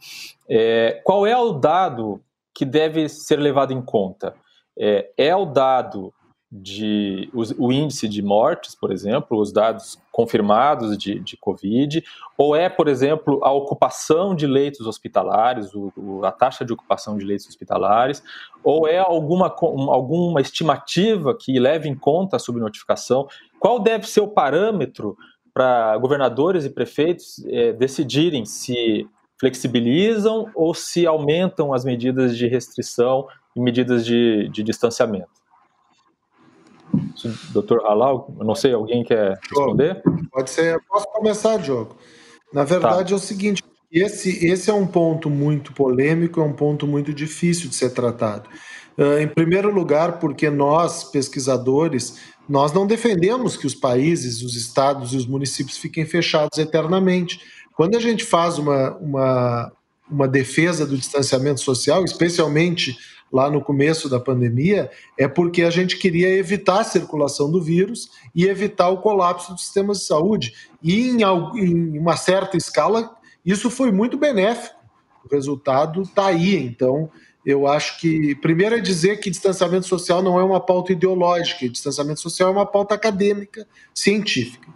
é, qual é o dado que deve ser levado em conta? É, é o dado de o, o, índice de mortes, por exemplo, os dados confirmados de, de Covid, ou é, por exemplo, a ocupação de leitos hospitalares, o, o, a taxa de ocupação de leitos hospitalares, ou é alguma, alguma estimativa que leve em conta a subnotificação? Qual deve ser o parâmetro para governadores e prefeitos é, decidirem se flexibilizam ou se aumentam as medidas de restrição e medidas de, de distanciamento? Doutor Halal, não sei, alguém quer responder? Pode ser, posso começar, Diogo. Na verdade tá. é o seguinte, esse, esse é um ponto muito polêmico, é um ponto muito difícil de ser tratado. Uh, em primeiro lugar, porque nós, pesquisadores, nós não defendemos que os países, os estados e os municípios fiquem fechados eternamente. Quando a gente faz uma, uma, uma defesa do distanciamento social, especialmente lá no começo da pandemia, é porque a gente queria evitar a circulação do vírus e evitar o colapso dos sistemas de saúde. E em, em uma certa escala, isso foi muito benéfico. O resultado está aí. Então, eu acho que, primeiro, é dizer que distanciamento social não é uma pauta ideológica, distanciamento social é uma pauta acadêmica, científica.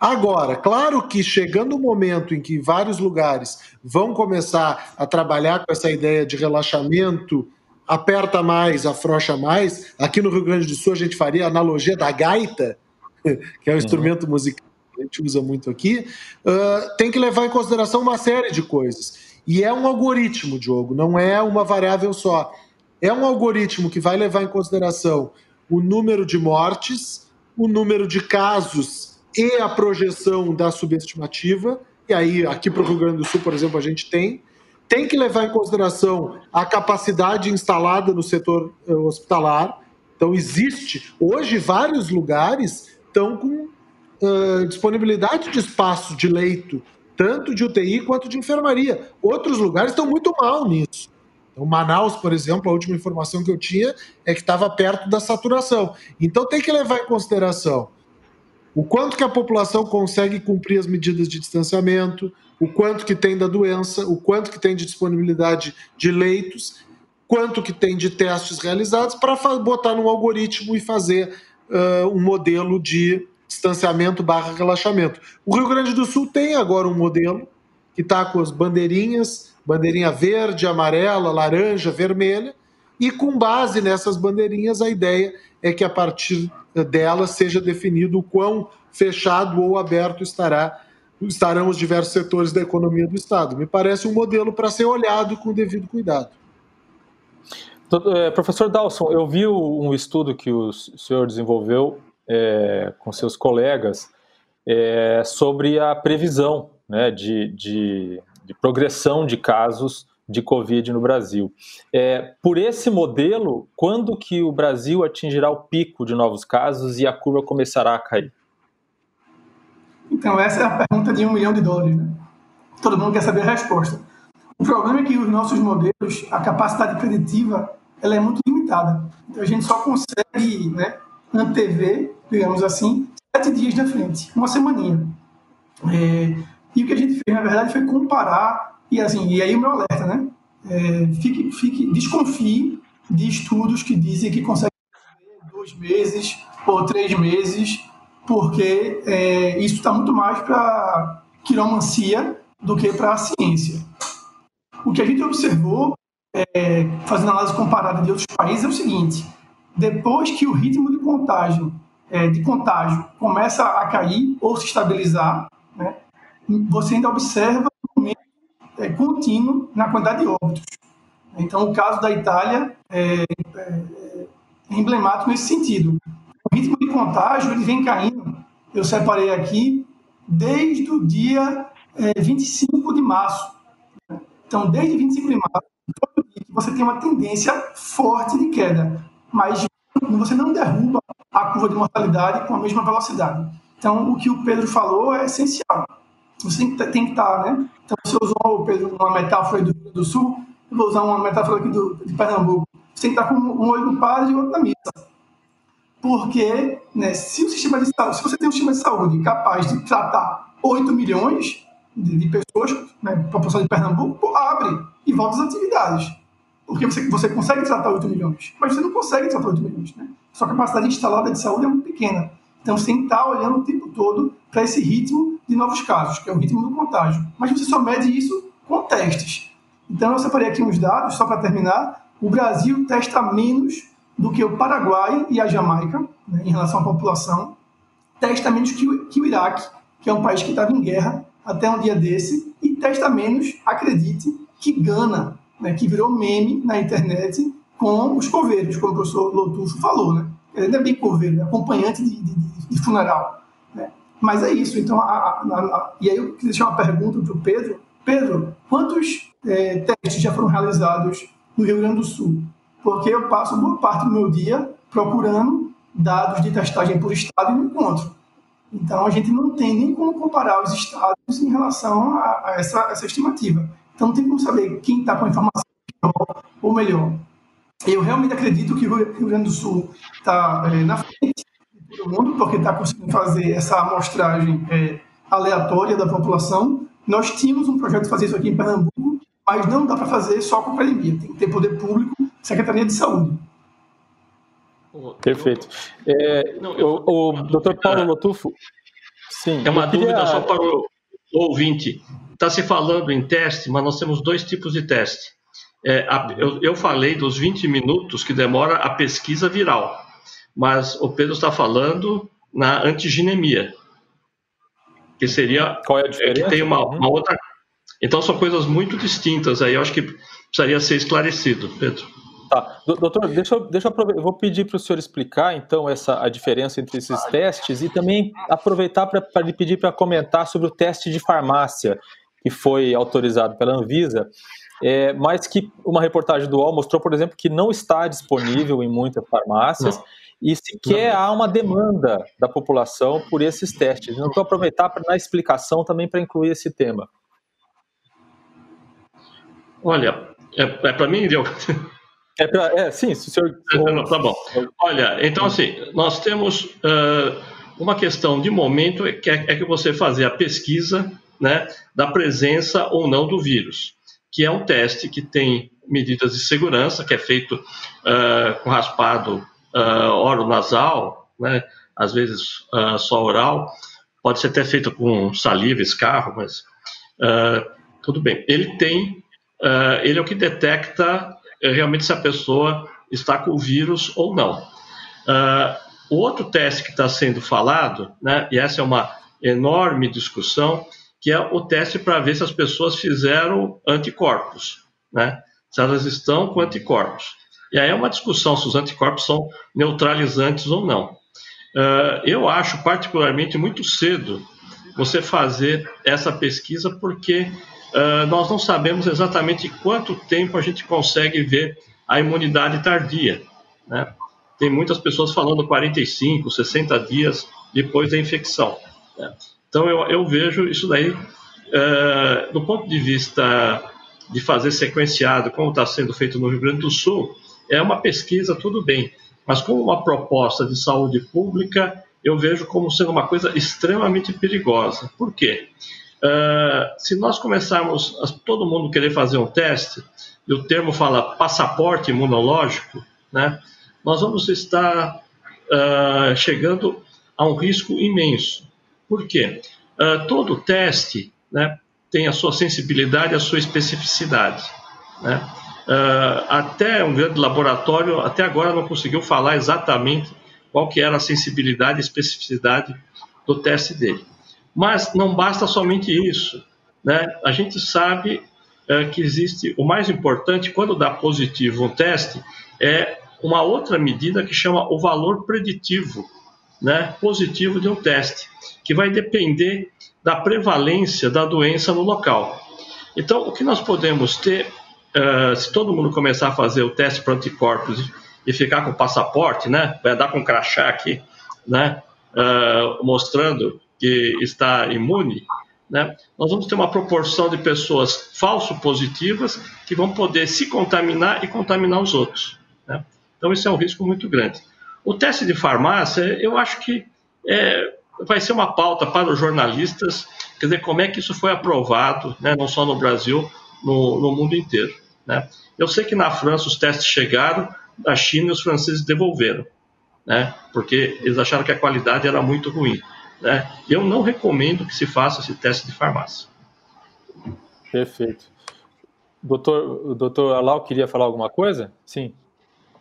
Agora, claro que chegando o momento em que vários lugares vão começar a trabalhar com essa ideia de relaxamento aperta mais, afrouxa mais. Aqui no Rio Grande do Sul a gente faria a analogia da gaita, que é um uhum. instrumento musical que a gente usa muito aqui. Uh, tem que levar em consideração uma série de coisas. E é um algoritmo, Diogo, não é uma variável só. É um algoritmo que vai levar em consideração o número de mortes, o número de casos e a projeção da subestimativa. E aí, aqui para o Rio Grande do Sul, por exemplo, a gente tem tem que levar em consideração a capacidade instalada no setor eh, hospitalar. Então, existe. Hoje, vários lugares estão com uh, disponibilidade de espaço de leito, tanto de UTI quanto de enfermaria. Outros lugares estão muito mal nisso. Então, Manaus, por exemplo, a última informação que eu tinha é que estava perto da saturação. Então, tem que levar em consideração o quanto que a população consegue cumprir as medidas de distanciamento, o quanto que tem da doença, o quanto que tem de disponibilidade de leitos, quanto que tem de testes realizados para botar num algoritmo e fazer uh, um modelo de distanciamento barra relaxamento. O Rio Grande do Sul tem agora um modelo que está com as bandeirinhas, bandeirinha verde, amarela, laranja, vermelha, e com base nessas bandeirinhas a ideia é que a partir dela seja definido o quão fechado ou aberto estará estarão os diversos setores da economia do Estado. Me parece um modelo para ser olhado com devido cuidado. É, professor Dalson, eu vi um estudo que o senhor desenvolveu é, com seus colegas é, sobre a previsão né, de, de, de progressão de casos de Covid no Brasil. É, por esse modelo, quando que o Brasil atingirá o pico de novos casos e a curva começará a cair? Então, essa é a pergunta de um milhão de dólares. Né? Todo mundo quer saber a resposta. O problema é que os nossos modelos, a capacidade preditiva, ela é muito limitada. Então a gente só consegue né, antever, digamos assim, sete dias na frente, uma semaninha. É, e o que a gente fez, na verdade, foi comparar, e assim, e aí o meu alerta, né? É, fique, fique, desconfie de estudos que dizem que consegue dois meses ou três meses, porque é, isso está muito mais para quiromancia do que para a ciência. O que a gente observou, é, fazendo análise comparada de outros países, é o seguinte: depois que o ritmo de contágio, é, de contágio começa a cair ou se estabilizar, né, você ainda observa um aumento é, contínuo na quantidade de óbitos. Então, o caso da Itália é, é, é emblemático nesse sentido. O ritmo de contágio ele vem caindo, eu separei aqui, desde o dia é, 25 de março. Então, desde 25 de março, você tem uma tendência forte de queda, mas você não derruba a curva de mortalidade com a mesma velocidade. Então, o que o Pedro falou é essencial. Você tem que estar, né? Então, você usou, Pedro, uma metáfora do Rio do Sul, eu vou usar uma metáfora aqui do, de Pernambuco. Você tem que estar com um olho no padre e outro na missa. Porque, né, se, o sistema de saúde, se você tem um sistema de saúde capaz de tratar 8 milhões de, de pessoas, né, população de Pernambuco, abre e volta às atividades. Porque você, você consegue tratar 8 milhões, mas você não consegue tratar 8 milhões. Né? Sua capacidade instalada de saúde é muito pequena. Então você tem que estar olhando o tempo todo para esse ritmo de novos casos, que é o ritmo do contágio. Mas você só mede isso com testes. Então eu separei aqui uns dados, só para terminar. O Brasil testa menos do que o Paraguai e a Jamaica, né, em relação à população. Testa menos que o, que o Iraque, que é um país que estava em guerra até um dia desse, e testa menos, acredite, que Gana, né, que virou meme na internet com os coveiros, como o professor Lotufo falou. Né? Ele é bem coveiro, é acompanhante de, de, de funeral. Né? Mas é isso. Então, a, a, a, e aí eu queria deixar uma pergunta para o Pedro. Pedro, quantos é, testes já foram realizados no Rio Grande do Sul? Porque eu passo boa parte do meu dia procurando dados de testagem por estado e não encontro. Então, a gente não tem nem como comparar os estados em relação a, a essa, essa estimativa. Então, não tem como saber quem está com a informação melhor ou melhor. Eu realmente acredito que o Rio Grande do Sul está é, na frente de todo mundo, porque está conseguindo fazer essa amostragem é, aleatória da população. Nós tínhamos um projeto de fazer isso aqui em Pernambuco, mas não dá para fazer só com academia. Tem que ter poder público, Secretaria de Saúde. Perfeito. É, não, eu, o, o doutor Paulo Lotufo, sim. É uma queria... dúvida só para o ouvinte. Está se falando em teste, mas nós temos dois tipos de teste. É, a, eu, eu, falei dos 20 minutos que demora a pesquisa viral, mas o Pedro está falando na antiginemia, que seria. Qual é a diferença? É, que tem uma, uma outra. Então são coisas muito distintas aí, eu acho que precisaria ser esclarecido, Pedro. Tá. Doutor, deixa eu, deixa eu, eu vou pedir para o senhor explicar, então, essa, a diferença entre esses testes e também aproveitar para lhe pedir para comentar sobre o teste de farmácia que foi autorizado pela Anvisa, é, mas que uma reportagem do UOL mostrou, por exemplo, que não está disponível em muitas farmácias não. e sequer não. há uma demanda da população por esses testes. Então, vou aproveitar para na explicação também para incluir esse tema. Olha, é, é para mim, Diogo? É, pra, é sim, se o senhor. Não, tá bom. Olha, então assim, nós temos uh, uma questão de momento que é, é, que você fazer a pesquisa né, da presença ou não do vírus, que é um teste que tem medidas de segurança, que é feito uh, com raspado uh, oro-nasal, né, às vezes uh, só oral, pode ser até feito com saliva, escarro, mas tudo bem. Ele tem, ele é o que detecta é realmente se a pessoa está com o vírus ou não. Uh, o outro teste que está sendo falado, né, e essa é uma enorme discussão, que é o teste para ver se as pessoas fizeram anticorpos, né, se elas estão com anticorpos. E aí é uma discussão se os anticorpos são neutralizantes ou não. Uh, eu acho particularmente muito cedo você fazer essa pesquisa, porque uh, nós não sabemos exatamente quanto tempo a gente consegue ver a imunidade tardia. Né? Tem muitas pessoas falando 45, 60 dias depois da infecção. Né? Então eu, eu, vejo isso daí, uh, do ponto de vista de fazer sequenciado, como está sendo feito no Rio Grande do Sul, é uma pesquisa, tudo bem, mas como uma proposta de saúde pública, eu vejo como sendo uma coisa extremamente perigosa. Por quê? Uh, se nós começarmos a todo mundo querer fazer um teste, e o termo fala passaporte imunológico, né, nós vamos estar uh, chegando a um risco imenso. Por quê? Uh, todo teste né, tem a sua sensibilidade, a sua especificidade. Né? Uh, até um grande laboratório, até agora não conseguiu falar exatamente qual que era a sensibilidade e especificidade do teste dele. Mas não basta somente isso. Né? A gente sabe uh, que existe, o mais importante, quando dá positivo um teste, é uma outra medida que chama o valor preditivo né, positivo de um teste, que vai depender da prevalência da doença no local. Então, o que nós podemos ter, uh, se todo mundo começar a fazer o teste para anticorpos e ficar com o passaporte, né, vai dar com um crachá aqui, né, uh, mostrando que está imune, né, nós vamos ter uma proporção de pessoas falso positivas que vão poder se contaminar e contaminar os outros. Né? Então, isso é um risco muito grande. O teste de farmácia, eu acho que é, vai ser uma pauta para os jornalistas, quer dizer, como é que isso foi aprovado, né, não só no Brasil, no, no mundo inteiro. Né? Eu sei que na França os testes chegaram, na China os franceses devolveram, né, porque eles acharam que a qualidade era muito ruim. Né? Eu não recomendo que se faça esse teste de farmácia. Perfeito. Doutor, o doutor Alau queria falar alguma coisa? Sim.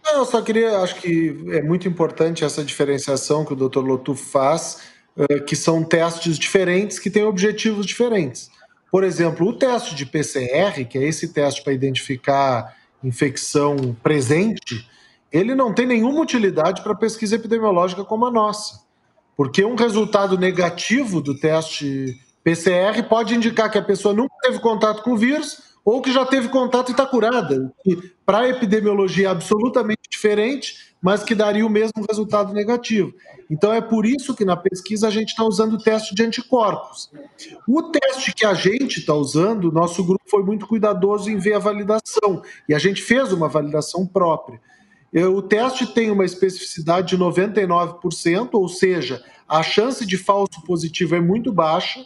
Não, eu só queria, acho que é muito importante essa diferenciação que o Dr. Lotu faz, eh, que são testes diferentes que têm objetivos diferentes. Por exemplo, o teste de PCR, que é esse teste para identificar infecção presente, ele não tem nenhuma utilidade para pesquisa epidemiológica como a nossa. Porque um resultado negativo do teste PCR pode indicar que a pessoa nunca teve contato com o vírus ou que já teve contato e está curada, para a epidemiologia é absolutamente diferente, mas que daria o mesmo resultado negativo. Então é por isso que na pesquisa a gente está usando o teste de anticorpos. O teste que a gente está usando, nosso grupo foi muito cuidadoso em ver a validação, e a gente fez uma validação própria. O teste tem uma especificidade de 99%, ou seja, a chance de falso positivo é muito baixa,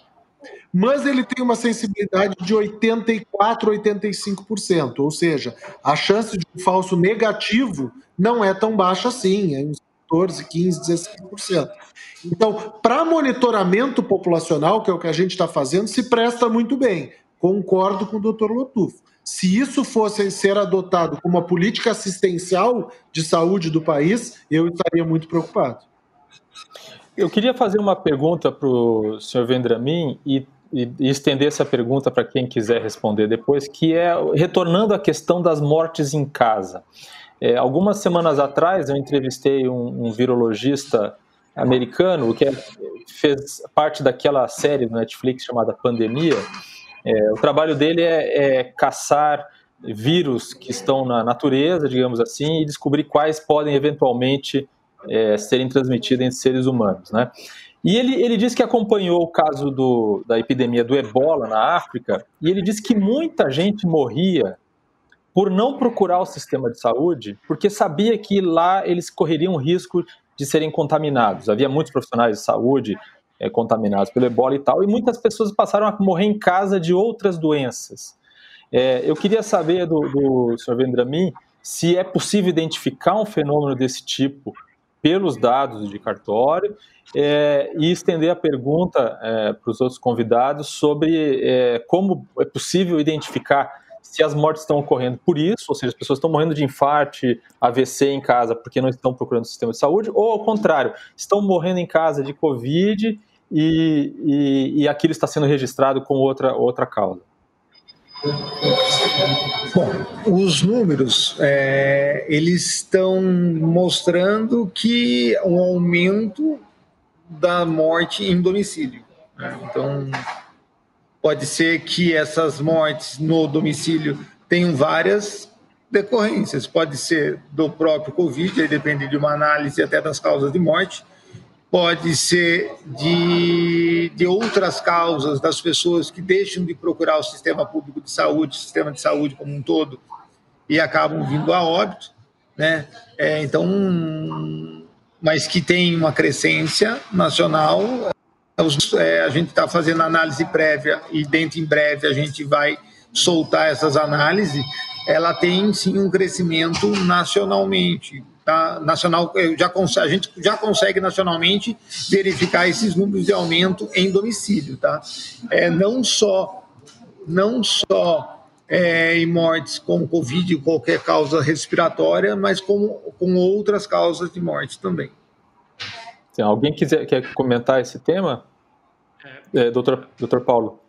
mas ele tem uma sensibilidade de 84, 85%, ou seja, a chance de um falso negativo não é tão baixa assim, é uns 14, 15, 16%. Então, para monitoramento populacional, que é o que a gente está fazendo, se presta muito bem. Concordo com o Dr. Lotufo. Se isso fosse ser adotado como uma política assistencial de saúde do país, eu estaria muito preocupado. Eu queria fazer uma pergunta para o senhor Vendramin e e, estender essa pergunta para quem quiser responder depois, que é retornando à questão das mortes em casa. É, algumas semanas atrás eu entrevistei um, um virologista americano que é, fez parte daquela série do Netflix chamada Pandemia. É, o trabalho dele é, é, caçar vírus que estão na natureza, digamos assim, e descobrir quais podem eventualmente é, serem transmitidos entre seres humanos, né? E ele, ele disse que acompanhou o caso do, da epidemia do ebola na África, e ele disse que muita gente morria por não procurar o sistema de saúde, porque sabia que lá eles correriam risco de serem contaminados. Havia muitos profissionais de saúde é, contaminados pelo ebola e tal, e muitas pessoas passaram a morrer em casa de outras doenças. É, eu queria saber do, do Sr. Vendramin se é possível identificar um fenômeno desse tipo pelos dados de cartório é, e estender a pergunta é, para os outros convidados sobre é, como é possível identificar se as mortes estão ocorrendo por isso, ou seja, as pessoas estão morrendo de infarte, AVC em casa porque não estão procurando o sistema de saúde, ou ao contrário, estão morrendo em casa de Covid e, e, e aquilo está sendo registrado com outra, outra causa. Bom, os números é, eles estão mostrando que um aumento da morte em domicílio. Né? Então, pode ser que essas mortes no domicílio tenham várias decorrências. Pode ser do próprio Covid, aí depende de uma análise até das causas de morte. Pode ser de, de outras causas, das pessoas que deixam de procurar o sistema público de saúde, o sistema de saúde como um todo, e acabam vindo a óbito. né? É, então, mas que tem uma crescência nacional. É, a gente está fazendo análise prévia e dentro em breve a gente vai soltar essas análises. Ela tem sim um crescimento nacionalmente. Tá? Nacional, já, a gente já consegue nacionalmente verificar esses números de aumento em domicílio. Tá? É, não só, não só é, em mortes com Covid, qualquer causa respiratória, mas com, com outras causas de morte também. Se alguém quiser quer comentar esse tema, é, doutor, doutor Paulo.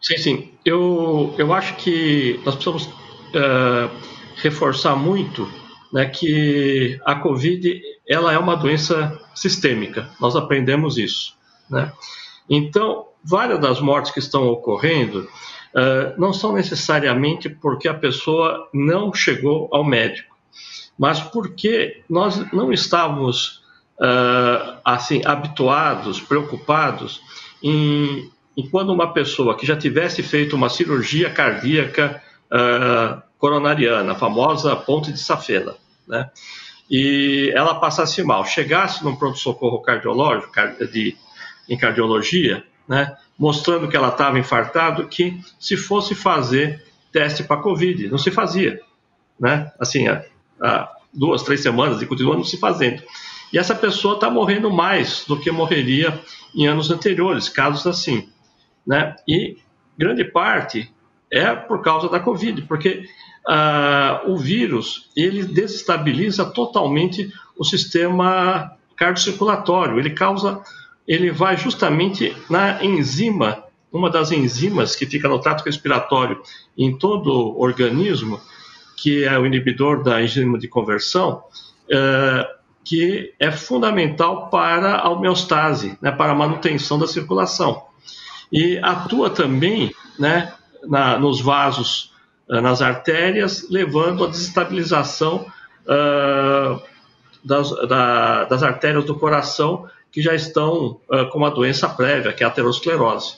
Sim, sim. Eu, eu acho que nós precisamos uh, reforçar muito né, que a Covid ela é uma doença sistêmica. Nós aprendemos isso. Né? Então, várias das mortes que estão ocorrendo uh, não são necessariamente porque a pessoa não chegou ao médico, mas porque nós não estávamos uh, assim habituados, preocupados em, em, quando uma pessoa que já tivesse feito uma cirurgia cardíaca uh, coronariana, a famosa ponte de Safena, né? E ela passasse mal, chegasse num pronto-socorro cardiológico, de, em cardiologia, né? Mostrando que ela estava infartado, que se fosse fazer teste para Covid, não se fazia, né? Assim, há, há duas, três semanas e continua não se fazendo. E essa pessoa está morrendo mais do que morreria em anos anteriores, casos assim. Né? E grande parte é por causa da Covid, porque uh, o vírus ele desestabiliza totalmente o sistema cardiocirculatório. Ele causa, ele vai justamente na enzima, uma das enzimas que fica no trato respiratório em todo o organismo, que é o inibidor da enzima de conversão. Uh, que é fundamental para a homeostase, né, para a manutenção da circulação. E atua também né, na, nos vasos, uh, nas artérias, levando à desestabilização uh, das, da, das, artérias do coração que já estão uh, com uma doença prévia, que é a aterosclerose.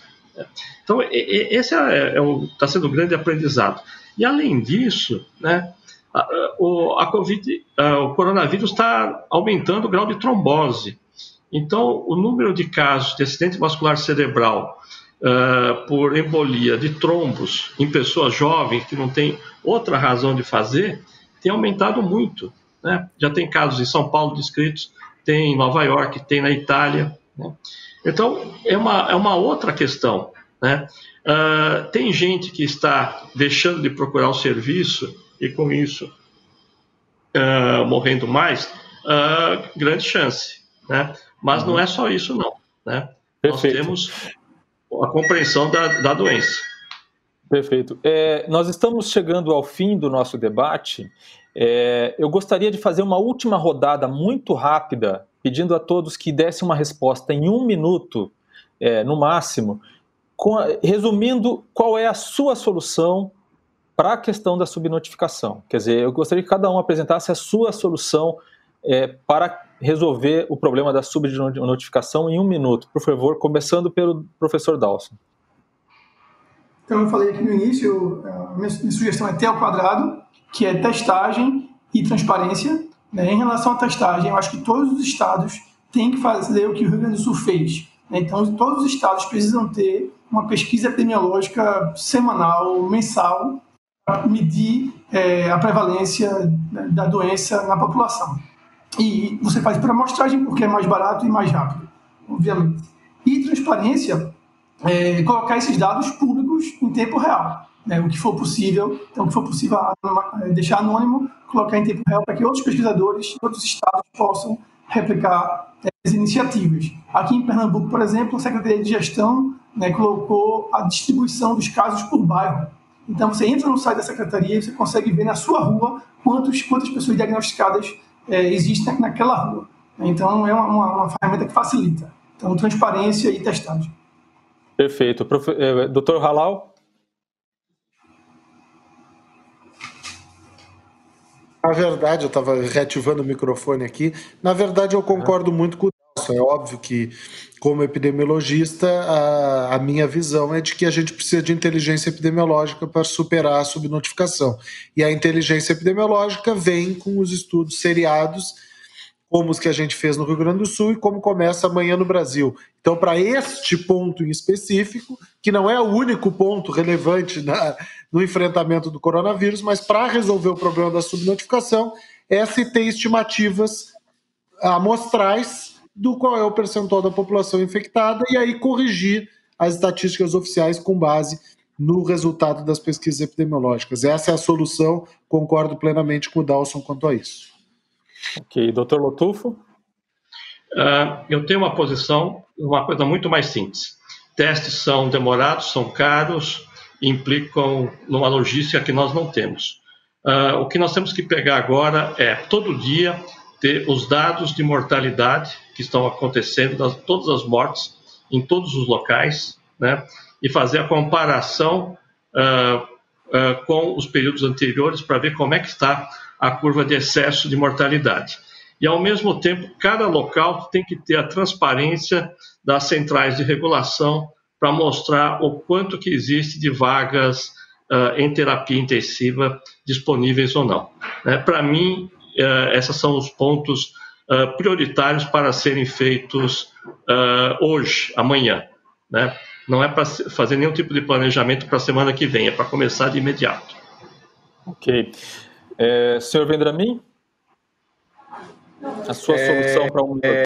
Então, esse está é, é tá sendo um grande aprendizado. E, além disso, né, a, a, COVID, a, o coronavírus está aumentando o grau de trombose. Então, o número de casos de acidente vascular cerebral uh, por embolia de trombos em pessoas jovens que não têm outra razão de fazer tem aumentado muito. Né? Já tem casos em São Paulo descritos, tem em Nova York, tem na Itália. Né? Então, é uma, é uma outra questão. Né? Uh, tem gente que está deixando de procurar o serviço e com isso uh, morrendo mais, uh, grande chance. Né? Mas uhum. não é só isso, não. Né? Nós temos a compreensão da, da doença. Perfeito. É, nós estamos chegando ao fim do nosso debate. É, eu gostaria de fazer uma última rodada muito rápida, pedindo a todos que dessem uma resposta em um minuto, é, no máximo, com, resumindo qual é a sua solução para a questão da subnotificação. Quer dizer, eu gostaria que cada um apresentasse a sua solução é, para resolver o problema da subnotificação em um minuto. Por favor, começando pelo professor Dawson. Então, eu falei aqui no início, a minha, sugestão é T ao quadrado, que é testagem e transparência. Né? Em relação à testagem, eu acho que todos os estados têm que fazer o que o Rio Grande do Sul fez. Né? Então, todos os estados precisam ter uma pesquisa epidemiológica semanal, mensal, medir é, a prevalência da doença na população. E você faz por amostragem porque é mais barato e mais rápido, obviamente. E transparência, é, colocar esses dados públicos em tempo real. Né, o que for possível, então, o que for possível é, deixar anônimo, colocar em tempo real para que outros pesquisadores, outros estados possam replicar é, as iniciativas. Aqui em Pernambuco, por exemplo, a Secretaria de Gestão né, colocou a distribuição dos casos por bairro. Então, você entra no site da secretaria e você consegue ver na sua rua quantos, quantas pessoas diagnosticadas é, existem naquela rua. Então, é uma, uma, uma, ferramenta que facilita. Então, transparência e testagem. Perfeito. Profe... É, doutor Halal? Na verdade, eu estava reativando o microfone aqui. Na verdade, eu concordo muito com o É óbvio que, como epidemiologista, a, a minha visão é de que a gente precisa de inteligência epidemiológica para superar a subnotificação. E a inteligência epidemiológica vem com os estudos seriados como os que a gente fez no Rio Grande do Sul e como começa amanhã no Brasil. Então, para este ponto em específico, que não é o único ponto relevante na, no enfrentamento do coronavírus, mas para resolver o problema da subnotificação, é se ter estimativas amostrais do qual é o percentual da população infectada e aí corrigir as estatísticas oficiais com base no resultado das pesquisas epidemiológicas. Essa é a solução, concordo plenamente com o Dalson quanto a isso. Ok, doutor Lotufo? Uh, eu tenho uma posição, uma coisa muito mais simples. Testes são demorados, são caros, implicam numa logística que nós não temos. Uh, o que nós temos que pegar agora é, todo dia, ter os dados de mortalidade que estão acontecendo, das, todas as mortes em todos os locais, né, e fazer a comparação uh, uh, com os períodos anteriores para ver como é que está a curva de excesso de mortalidade. E, ao mesmo tempo, cada local tem que ter a transparência das centrais de regulação para mostrar o quanto que existe de vagas uh, em terapia intensiva disponíveis ou não. Né? Para mim, uh, esses são os pontos uh, prioritários para serem feitos hoje, amanhã. Né? Não é para fazer nenhum tipo de planejamento para a semana que vem, é para começar de imediato. Ok. É, senhor Vendramin? A sua é, solução para um. É,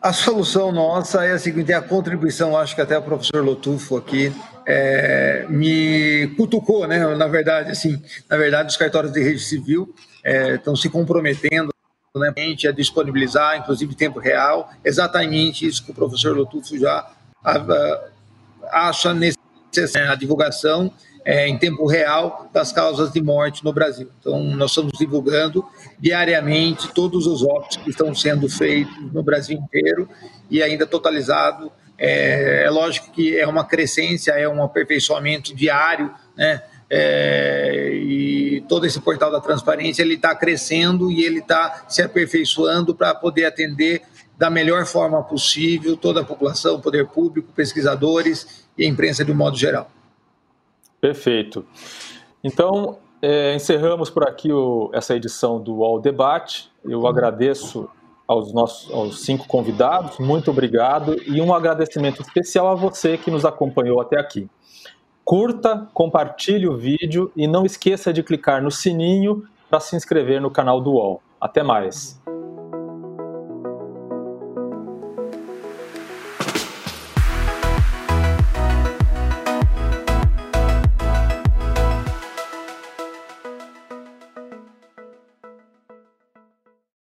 a solução nossa é a seguinte: é a contribuição, acho que até o professor Lotufo aqui é, me cutucou, né? Na verdade, assim, na verdade, os cartórios de rede civil é, estão se comprometendo né, a disponibilizar, inclusive em tempo real, exatamente isso que o professor Lotufo já a, a, acha necessária, a divulgação é, em tempo real das causas de morte no Brasil. Então, nós estamos divulgando diariamente todos os óbitos que estão sendo feitos no Brasil inteiro e ainda totalizado. É, é lógico que é uma crescência, é um aperfeiçoamento diário, né? É, e todo esse portal da transparência ele está crescendo e ele está se aperfeiçoando para poder atender da melhor forma possível toda a população, poder público, pesquisadores e a imprensa de um modo geral. Perfeito. Então, é, encerramos por aqui o, essa edição do UOL Debate. Eu agradeço aos nossos aos cinco convidados, muito obrigado e um agradecimento especial a você que nos acompanhou até aqui. Curta, compartilhe o vídeo e não esqueça de clicar no sininho para se inscrever no canal do UOL. Até mais.